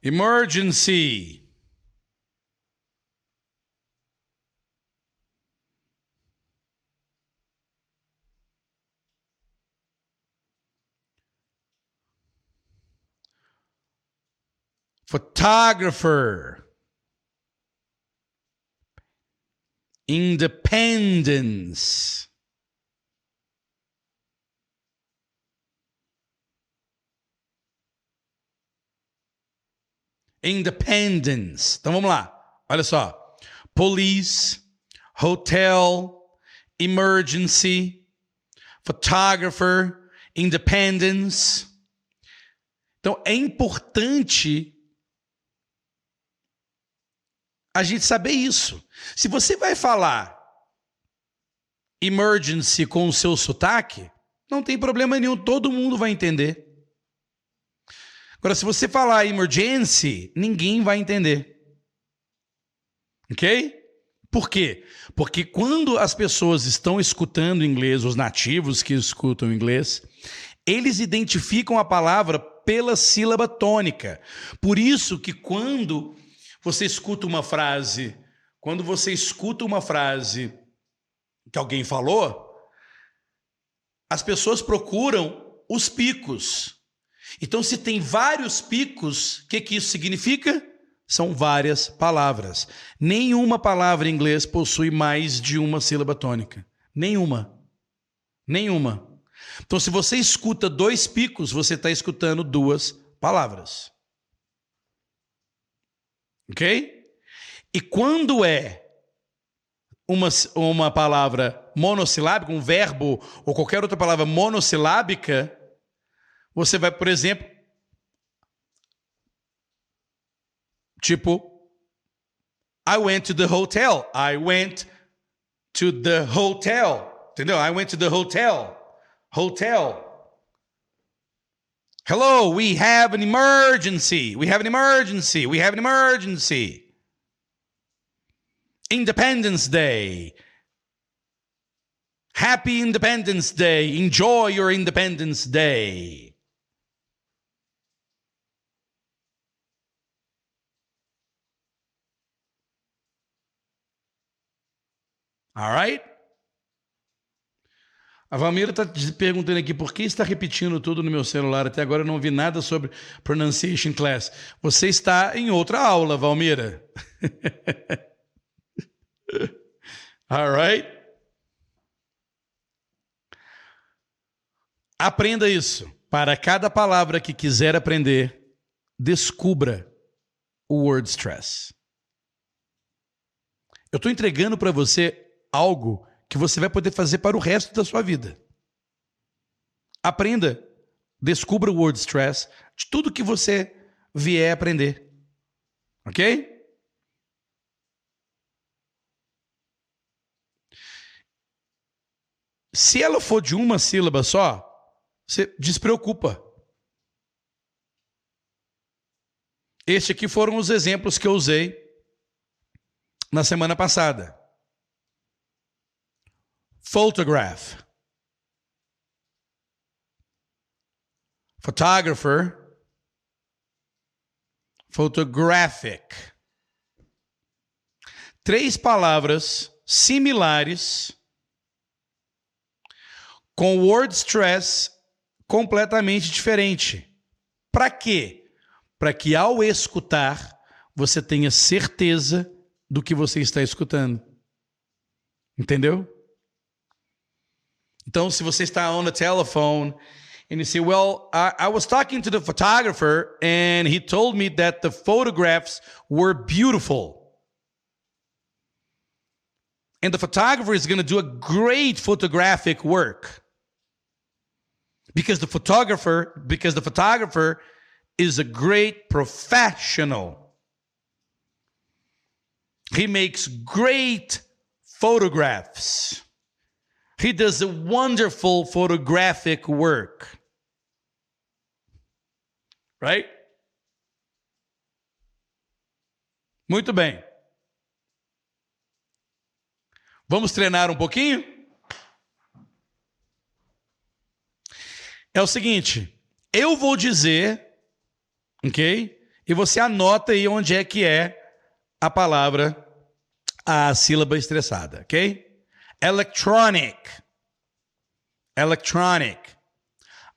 Emergency. Photographer. Independence. Independence. Então vamos lá. Olha só. Police, hotel, emergency, photographer, independence. Então é importante a gente saber isso. Se você vai falar emergency com o seu sotaque, não tem problema nenhum, todo mundo vai entender. Agora, se você falar emergency, ninguém vai entender. Ok? Por quê? Porque quando as pessoas estão escutando inglês, os nativos que escutam inglês, eles identificam a palavra pela sílaba tônica. Por isso que quando você escuta uma frase, quando você escuta uma frase que alguém falou, as pessoas procuram os picos. Então, se tem vários picos, o que, que isso significa? São várias palavras. Nenhuma palavra em inglês possui mais de uma sílaba tônica. Nenhuma. Nenhuma. Então, se você escuta dois picos, você está escutando duas palavras. Ok? E quando é uma, uma palavra monossilábica, um verbo ou qualquer outra palavra monossilábica, você vai, por exemplo, tipo, I went to the hotel. I went to the hotel. Entendeu? I went to the hotel. Hotel. Hello, we have an emergency. We have an emergency. We have an emergency. Independence Day. Happy Independence Day. Enjoy your Independence Day. All right? A Valmira está perguntando aqui por que está repetindo tudo no meu celular. Até agora eu não vi nada sobre pronunciation class. Você está em outra aula, Valmira. All right? Aprenda isso. Para cada palavra que quiser aprender, descubra o word stress. Eu estou entregando para você algo que você vai poder fazer para o resto da sua vida. Aprenda, descubra o word stress de tudo que você vier aprender. Ok? Se ela for de uma sílaba só, você despreocupa. Este aqui foram os exemplos que eu usei na semana passada. Photograph. Photographer. Photographic. Três palavras similares com word stress completamente diferente. Para quê? Para que ao escutar você tenha certeza do que você está escutando. Entendeu? Então, se você está on the telephone and you say, Well, I, I, was talking to the photographer and he told me that the photographs were beautiful. And the photographer is going to do a great photographic work. Because the photographer, because the photographer is a great professional. He makes great photographs. He does a wonderful photographic work. Right? Muito bem. Vamos treinar um pouquinho? É o seguinte, eu vou dizer, ok? E você anota aí onde é que é a palavra, a sílaba estressada, ok? Electronic. Electronic.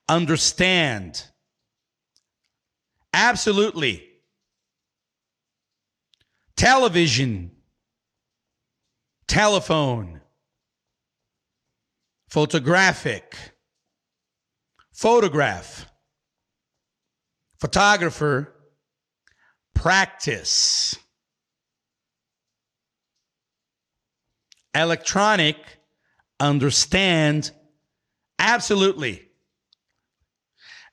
Understand. Absolutely. Television telephone, photographic, photograph, photographer, practice, electronic, understand, absolutely.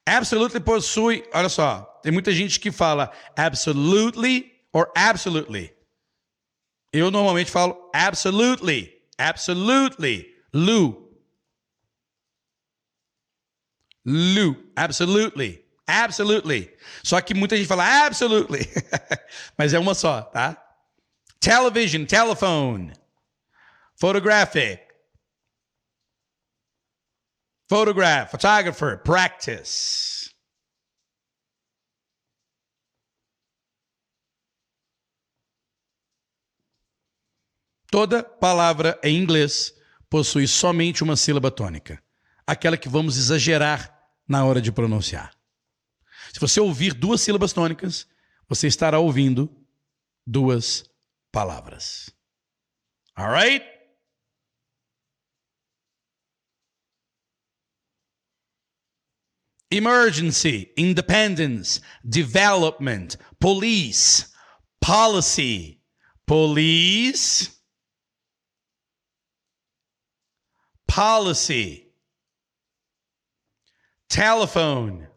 Absolutely possui, olha só, tem muita gente que fala absolutely or absolutely. Eu normalmente falo absolutely, absolutely, Lou. Lou, absolutely, absolutely. Só que muita gente fala absolutely, mas é uma só, tá? Television, telephone, photographic, photograph, photographer, practice. Toda palavra em inglês possui somente uma sílaba tônica, aquela que vamos exagerar na hora de pronunciar. Se você ouvir duas sílabas tônicas, você estará ouvindo duas palavras. Alright? Emergency, independence, development, police, policy, police. Policy, telephone,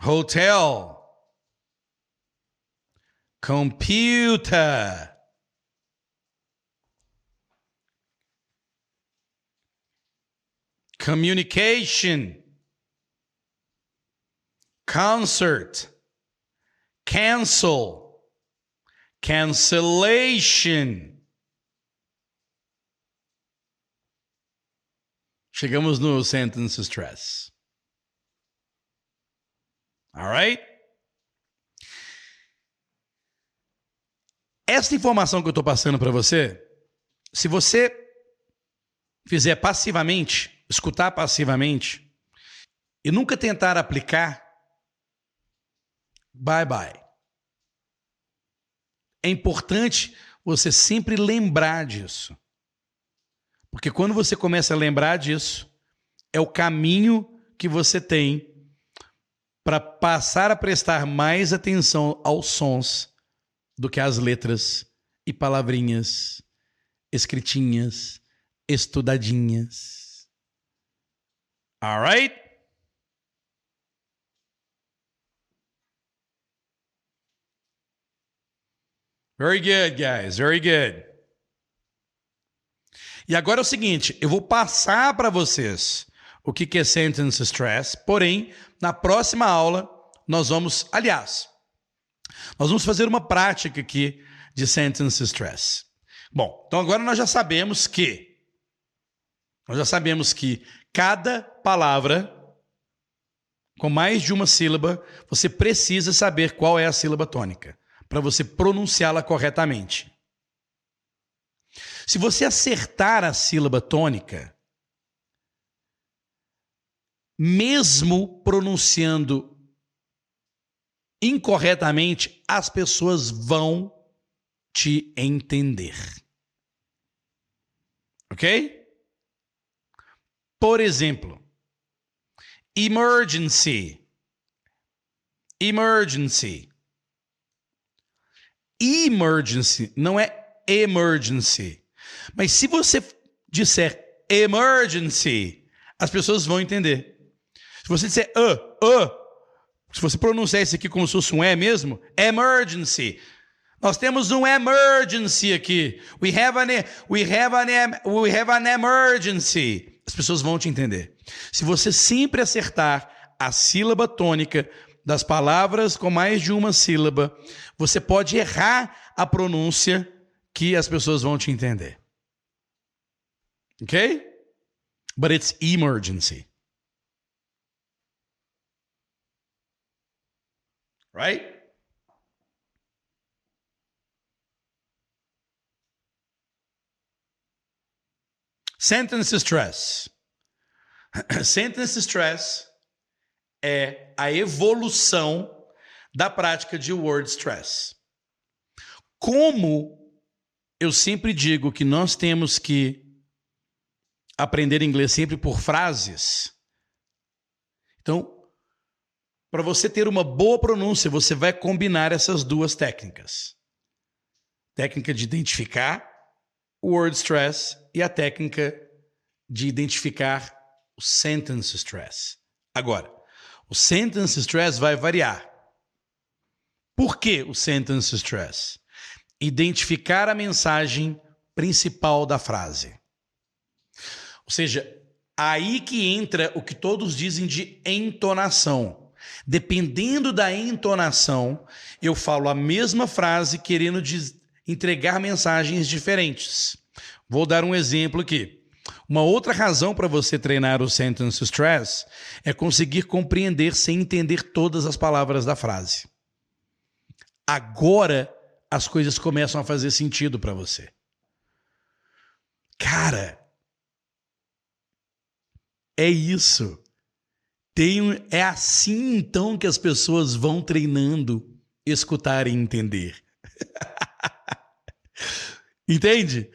hotel, computer. Communication, concert, cancel, cancellation. Chegamos no sentence stress. Alright? Essa informação que eu estou passando para você, se você fizer passivamente, escutar passivamente, e nunca tentar aplicar, bye bye. É importante você sempre lembrar disso. Porque quando você começa a lembrar disso, é o caminho que você tem para passar a prestar mais atenção aos sons do que às letras e palavrinhas escritinhas, estudadinhas. Alright? Very good, guys. Very good. E agora é o seguinte, eu vou passar para vocês o que é sentence stress, porém, na próxima aula nós vamos, aliás, nós vamos fazer uma prática aqui de sentence stress. Bom, então agora nós já sabemos que nós já sabemos que cada palavra com mais de uma sílaba, você precisa saber qual é a sílaba tônica para você pronunciá-la corretamente. Se você acertar a sílaba tônica, mesmo pronunciando incorretamente, as pessoas vão te entender. Ok? Por exemplo, emergency. Emergency. Emergency não é emergency. Mas se você disser emergency, as pessoas vão entender. Se você disser uh, uh, se você pronunciar isso aqui como se fosse um E mesmo, emergency. Nós temos um emergency aqui. We have an, we have an, we have an emergency. As pessoas vão te entender. Se você sempre acertar a sílaba tônica das palavras com mais de uma sílaba, você pode errar a pronúncia que as pessoas vão te entender. Ok? But it's emergency. right? Sentence stress. Sentence stress é a evolução da prática de word stress. Como eu sempre digo que nós temos que aprender inglês sempre por frases. Então, para você ter uma boa pronúncia, você vai combinar essas duas técnicas. Técnica de identificar o word stress e a técnica de identificar o sentence stress. Agora, o sentence stress vai variar. Por que o sentence stress? Identificar a mensagem principal da frase. Ou seja, aí que entra o que todos dizem de entonação. Dependendo da entonação, eu falo a mesma frase querendo entregar mensagens diferentes. Vou dar um exemplo aqui. Uma outra razão para você treinar o sentence stress é conseguir compreender sem entender todas as palavras da frase. Agora as coisas começam a fazer sentido para você. Cara, é isso. Tem, é assim então que as pessoas vão treinando escutar e entender. Entende?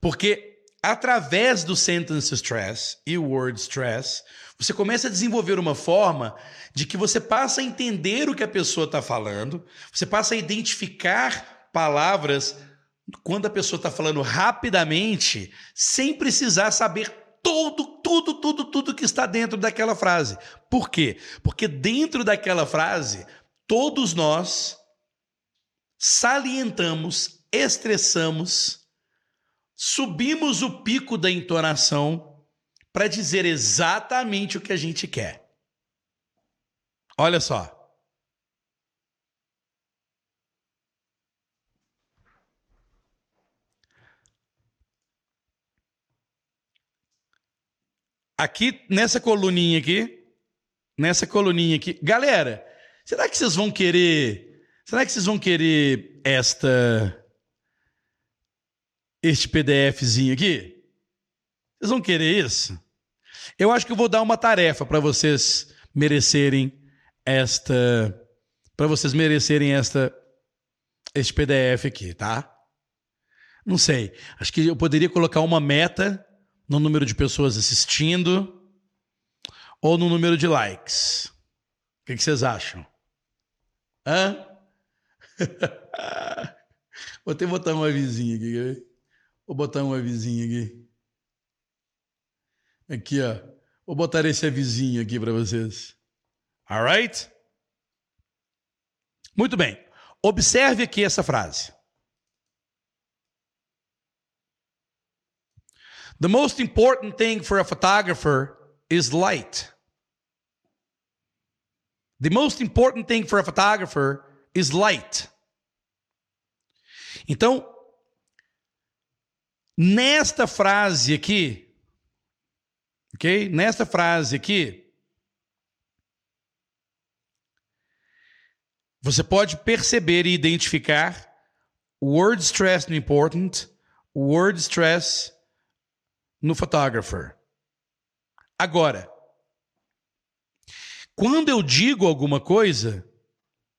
Porque através do sentence stress e word stress, você começa a desenvolver uma forma de que você passa a entender o que a pessoa está falando, você passa a identificar palavras quando a pessoa está falando rapidamente, sem precisar saber tudo, tudo, tudo, tudo que está dentro daquela frase. Por quê? Porque dentro daquela frase, todos nós salientamos, estressamos, subimos o pico da entonação para dizer exatamente o que a gente quer. Olha só. Aqui, nessa coluninha aqui, nessa coluninha aqui. Galera, será que vocês vão querer. Será que vocês vão querer esta. Este PDFzinho aqui? Vocês vão querer isso? Eu acho que eu vou dar uma tarefa para vocês merecerem esta. Para vocês merecerem esta. Este PDF aqui, tá? Não sei. Acho que eu poderia colocar uma meta no número de pessoas assistindo ou no número de likes? O que, que vocês acham? Hã? Vou até botar um avisinho aqui. Vou botar um avisinho aqui. Aqui, ó. Vou botar esse avisinho aqui para vocês. Alright? Muito bem. Observe aqui essa frase. The most important thing for a photographer is light. The most important thing for a photographer is light. Então, nesta frase aqui, ok? Nesta frase aqui, você pode perceber e identificar word stress no important, word stress no photographer. Agora, Quando eu digo alguma coisa,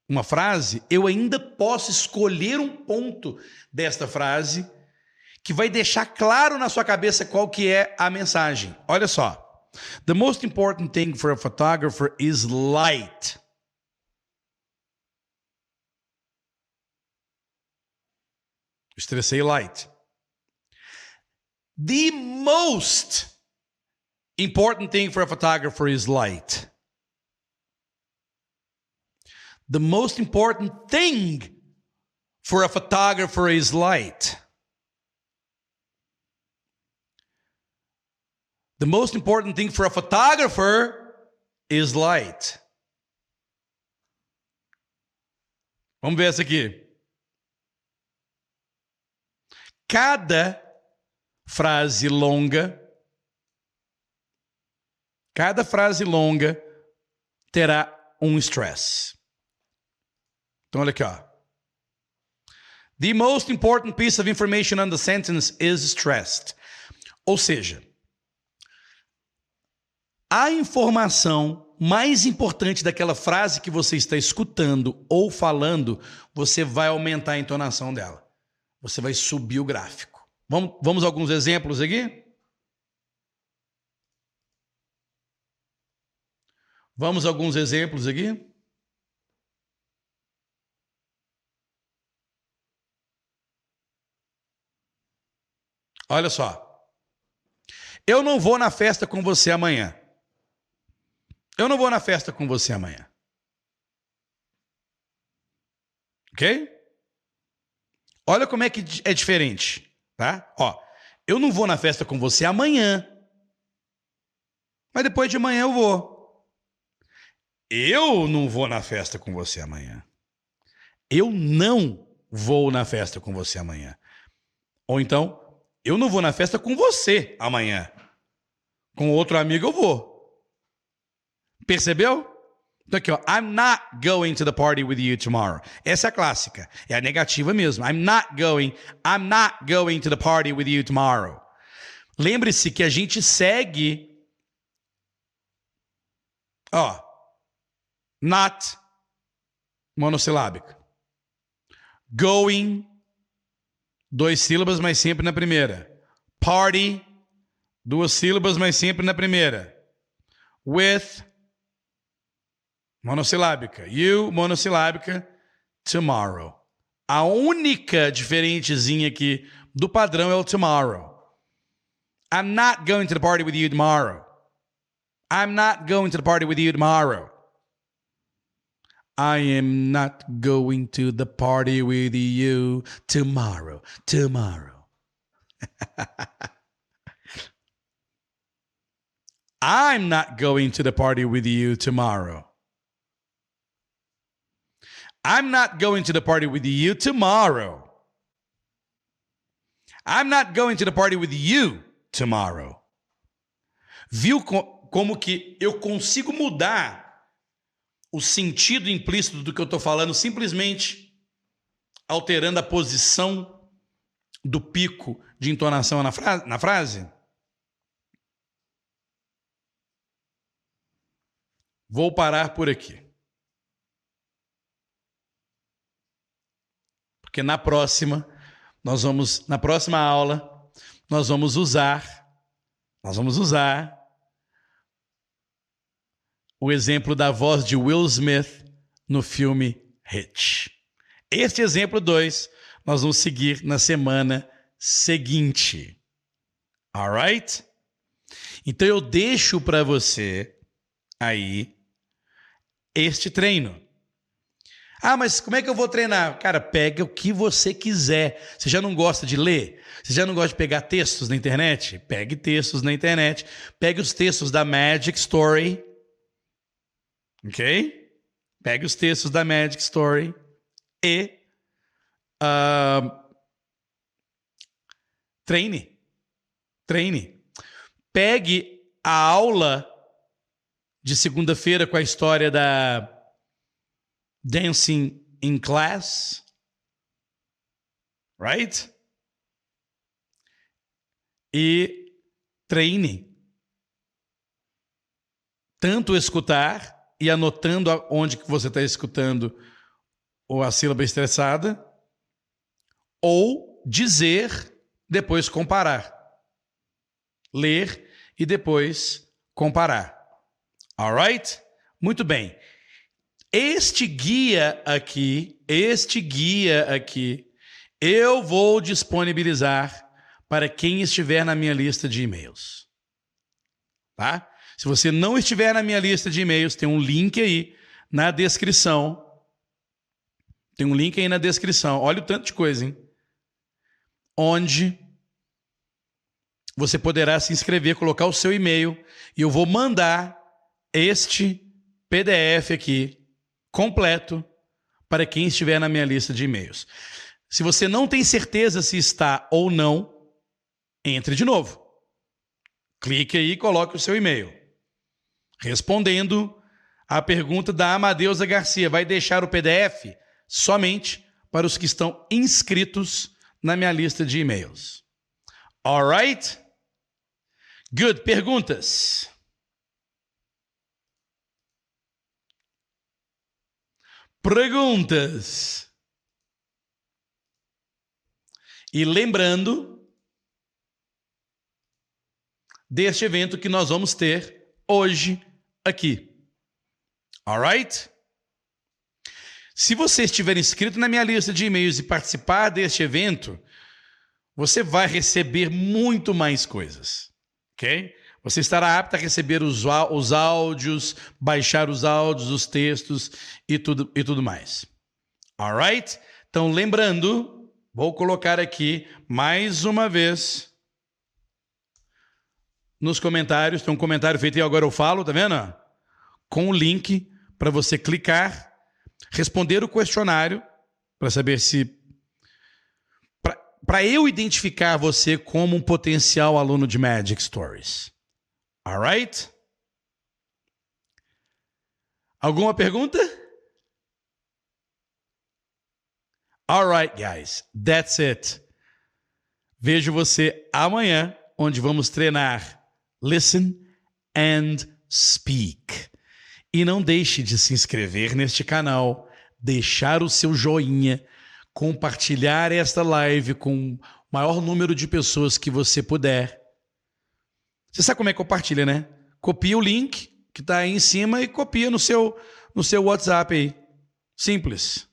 uma frase, eu ainda posso escolher um ponto desta frase que vai deixar claro na sua cabeça qual que é a mensagem. Olha só. The most important thing for a photographer is light. Estressei light. The most important thing for a photographer is light. The most important thing for a photographer is light. The most important thing for a photographer is light. Vamos ver essa aqui. Cada frase longa, cada frase longa terá um stress. Então, olha aqui, ó. The most important piece of information on the sentence is stressed. Ou seja, a informação mais importante daquela frase que você está escutando ou falando, você vai aumentar a entonação dela. Você vai subir o gráfico. Vamos, vamos alguns exemplos aqui? Vamos alguns exemplos aqui? Olha só. Eu não vou na festa com você amanhã. Eu não vou na festa com você amanhã. Ok? Olha como é que é diferente, tá? Ó, eu não vou na festa com você amanhã. Mas depois de amanhã eu vou. Eu não vou na festa com você amanhã. Eu não vou na festa com você amanhã. Ou então, eu não vou na festa com você amanhã. Com outro amigo eu vou. Percebeu? Então aqui, ó. I'm not going to the party with you tomorrow. Essa é a clássica. É a negativa mesmo. I'm not going. I'm not going to the party with you tomorrow. Lembre-se que a gente segue. Ó. Not. Monossilábica. Going. Dois sílabas, mas sempre na primeira. Party. Duas sílabas, mas sempre na primeira. With Monossilábica. You, monossilábica. Tomorrow. A única diferentezinha aqui do padrão é o tomorrow. I'm not going to the party with you tomorrow. I'm not going to the party with you tomorrow. I am not going to the party with you tomorrow. Tomorrow. I'm not going to the party with you tomorrow. I'm not going to the party with you tomorrow. I'm not going to the party with you tomorrow. Viu como que eu consigo mudar o sentido implícito do que eu estou falando simplesmente alterando a posição do pico de entonação na, fra na frase? Vou parar por aqui. Porque na próxima, nós vamos, na próxima aula, nós vamos usar, nós vamos usar o exemplo da voz de Will Smith no filme Hitch. Este exemplo 2 nós vamos seguir na semana seguinte. Alright? Então eu deixo para você aí este treino. Ah, mas como é que eu vou treinar? Cara, pega o que você quiser. Você já não gosta de ler? Você já não gosta de pegar textos na internet? Pegue textos na internet. Pegue os textos da Magic Story. Ok? Pegue os textos da Magic Story e uh, treine. Treine. Pegue a aula de segunda-feira com a história da dancing in class, right? E treine. Tanto escutar e anotando onde que você está escutando ou a sílaba estressada, ou dizer, depois comparar. Ler e depois comparar. Alright? Muito bem. Este guia aqui, este guia aqui, eu vou disponibilizar para quem estiver na minha lista de e-mails. Tá? Se você não estiver na minha lista de e-mails, tem um link aí na descrição. Tem um link aí na descrição. Olha o tanto de coisa, hein? Onde você poderá se inscrever, colocar o seu e-mail e eu vou mandar este PDF aqui completo para quem estiver na minha lista de e-mails. Se você não tem certeza se está ou não, entre de novo. Clique aí e coloque o seu e-mail. Respondendo à pergunta da Amadeusa Garcia, vai deixar o PDF somente para os que estão inscritos na minha lista de e-mails. Alright? Good. Perguntas? Perguntas. E lembrando deste evento que nós vamos ter hoje aqui. Alright? Se você estiver inscrito na minha lista de e-mails e participar deste evento, você vai receber muito mais coisas. Ok? Você estará apto a receber os, os áudios, baixar os áudios, os textos e tudo, e tudo mais. Alright? Então, lembrando, vou colocar aqui mais uma vez nos comentários. Tem um comentário feito e agora eu falo, tá vendo? Com o link para você clicar, responder o questionário para saber se para eu identificar você como um potencial aluno de Magic Stories. Alright? Alguma pergunta? Alright, guys. That's it. Vejo você amanhã, onde vamos treinar Listen and Speak. E não deixe de se inscrever neste canal, deixar o seu joinha, compartilhar esta live com o maior número de pessoas que você puder você sabe como é que compartilha, né? Copia o link que está aí em cima e copia no seu, no seu WhatsApp aí. Simples.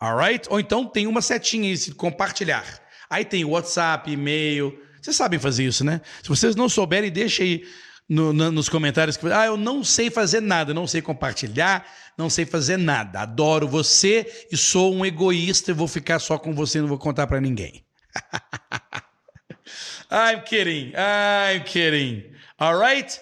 Alright? Ou então tem uma setinha aí, compartilhar. Aí tem WhatsApp, e-mail. Vocês sabem fazer isso, né? Se vocês não souberem, deixa aí no, no, nos comentários que ah, eu não sei fazer nada, não sei compartilhar, não sei fazer nada. Adoro você e sou um egoísta e vou ficar só com você, não vou contar para ninguém. I'm kidding. I'm kidding. All right?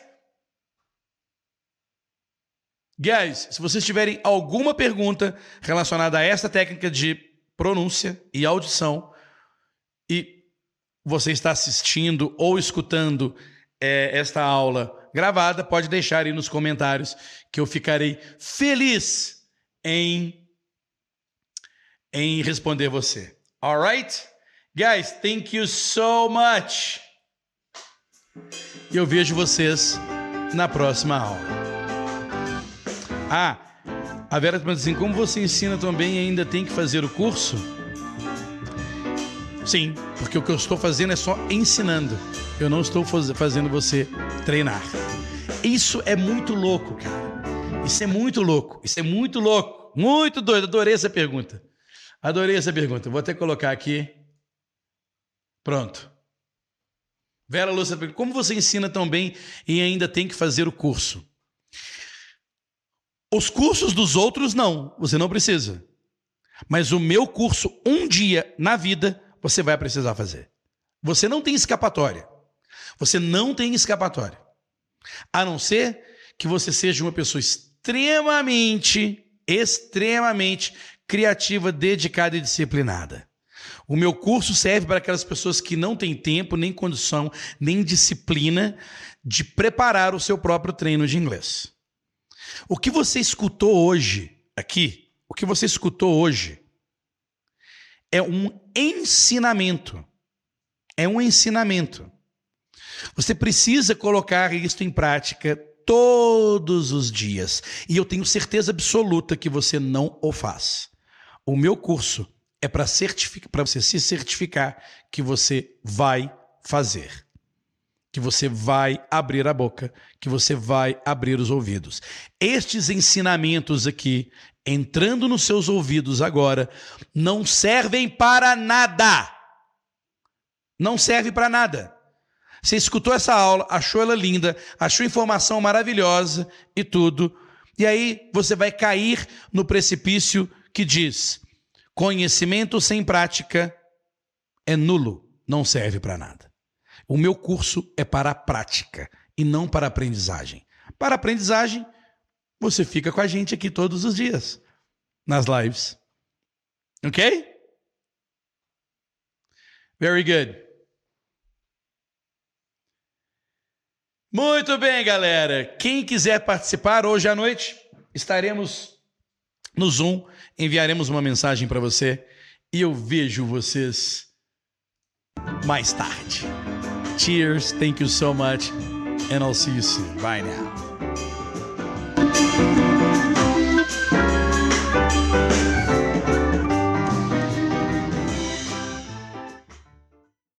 Guys, se vocês tiverem alguma pergunta relacionada a essa técnica de pronúncia e audição, e você está assistindo ou escutando é, esta aula gravada, pode deixar aí nos comentários que eu ficarei feliz em, em responder você. Alright? Guys, thank you so much. E eu vejo vocês na próxima aula. Ah, a Vera pergunta assim: como você ensina também ainda tem que fazer o curso? Sim, porque o que eu estou fazendo é só ensinando. Eu não estou fazendo você treinar. Isso é muito louco, cara. Isso é muito louco. Isso é muito louco. Muito doido. Adorei essa pergunta. Adorei essa pergunta. Vou até colocar aqui. Pronto. Vera Lúcia, como você ensina tão bem e ainda tem que fazer o curso? Os cursos dos outros, não, você não precisa. Mas o meu curso, um dia na vida, você vai precisar fazer. Você não tem escapatória. Você não tem escapatória. A não ser que você seja uma pessoa extremamente, extremamente criativa, dedicada e disciplinada. O meu curso serve para aquelas pessoas que não têm tempo, nem condição, nem disciplina de preparar o seu próprio treino de inglês. O que você escutou hoje aqui, o que você escutou hoje, é um ensinamento. É um ensinamento. Você precisa colocar isso em prática todos os dias. E eu tenho certeza absoluta que você não o faz. O meu curso é para você se certificar que você vai fazer. Que você vai abrir a boca, que você vai abrir os ouvidos. Estes ensinamentos aqui, entrando nos seus ouvidos agora, não servem para nada. Não serve para nada. Você escutou essa aula, achou ela linda, achou informação maravilhosa e tudo. E aí você vai cair no precipício que diz: Conhecimento sem prática é nulo, não serve para nada. O meu curso é para a prática e não para a aprendizagem. Para a aprendizagem, você fica com a gente aqui todos os dias, nas lives. Ok? Very good. Muito bem, galera. Quem quiser participar hoje à noite, estaremos no Zoom enviaremos uma mensagem para você e eu vejo vocês mais tarde. Cheers, thank you so much, and I'll see you soon. Bye now.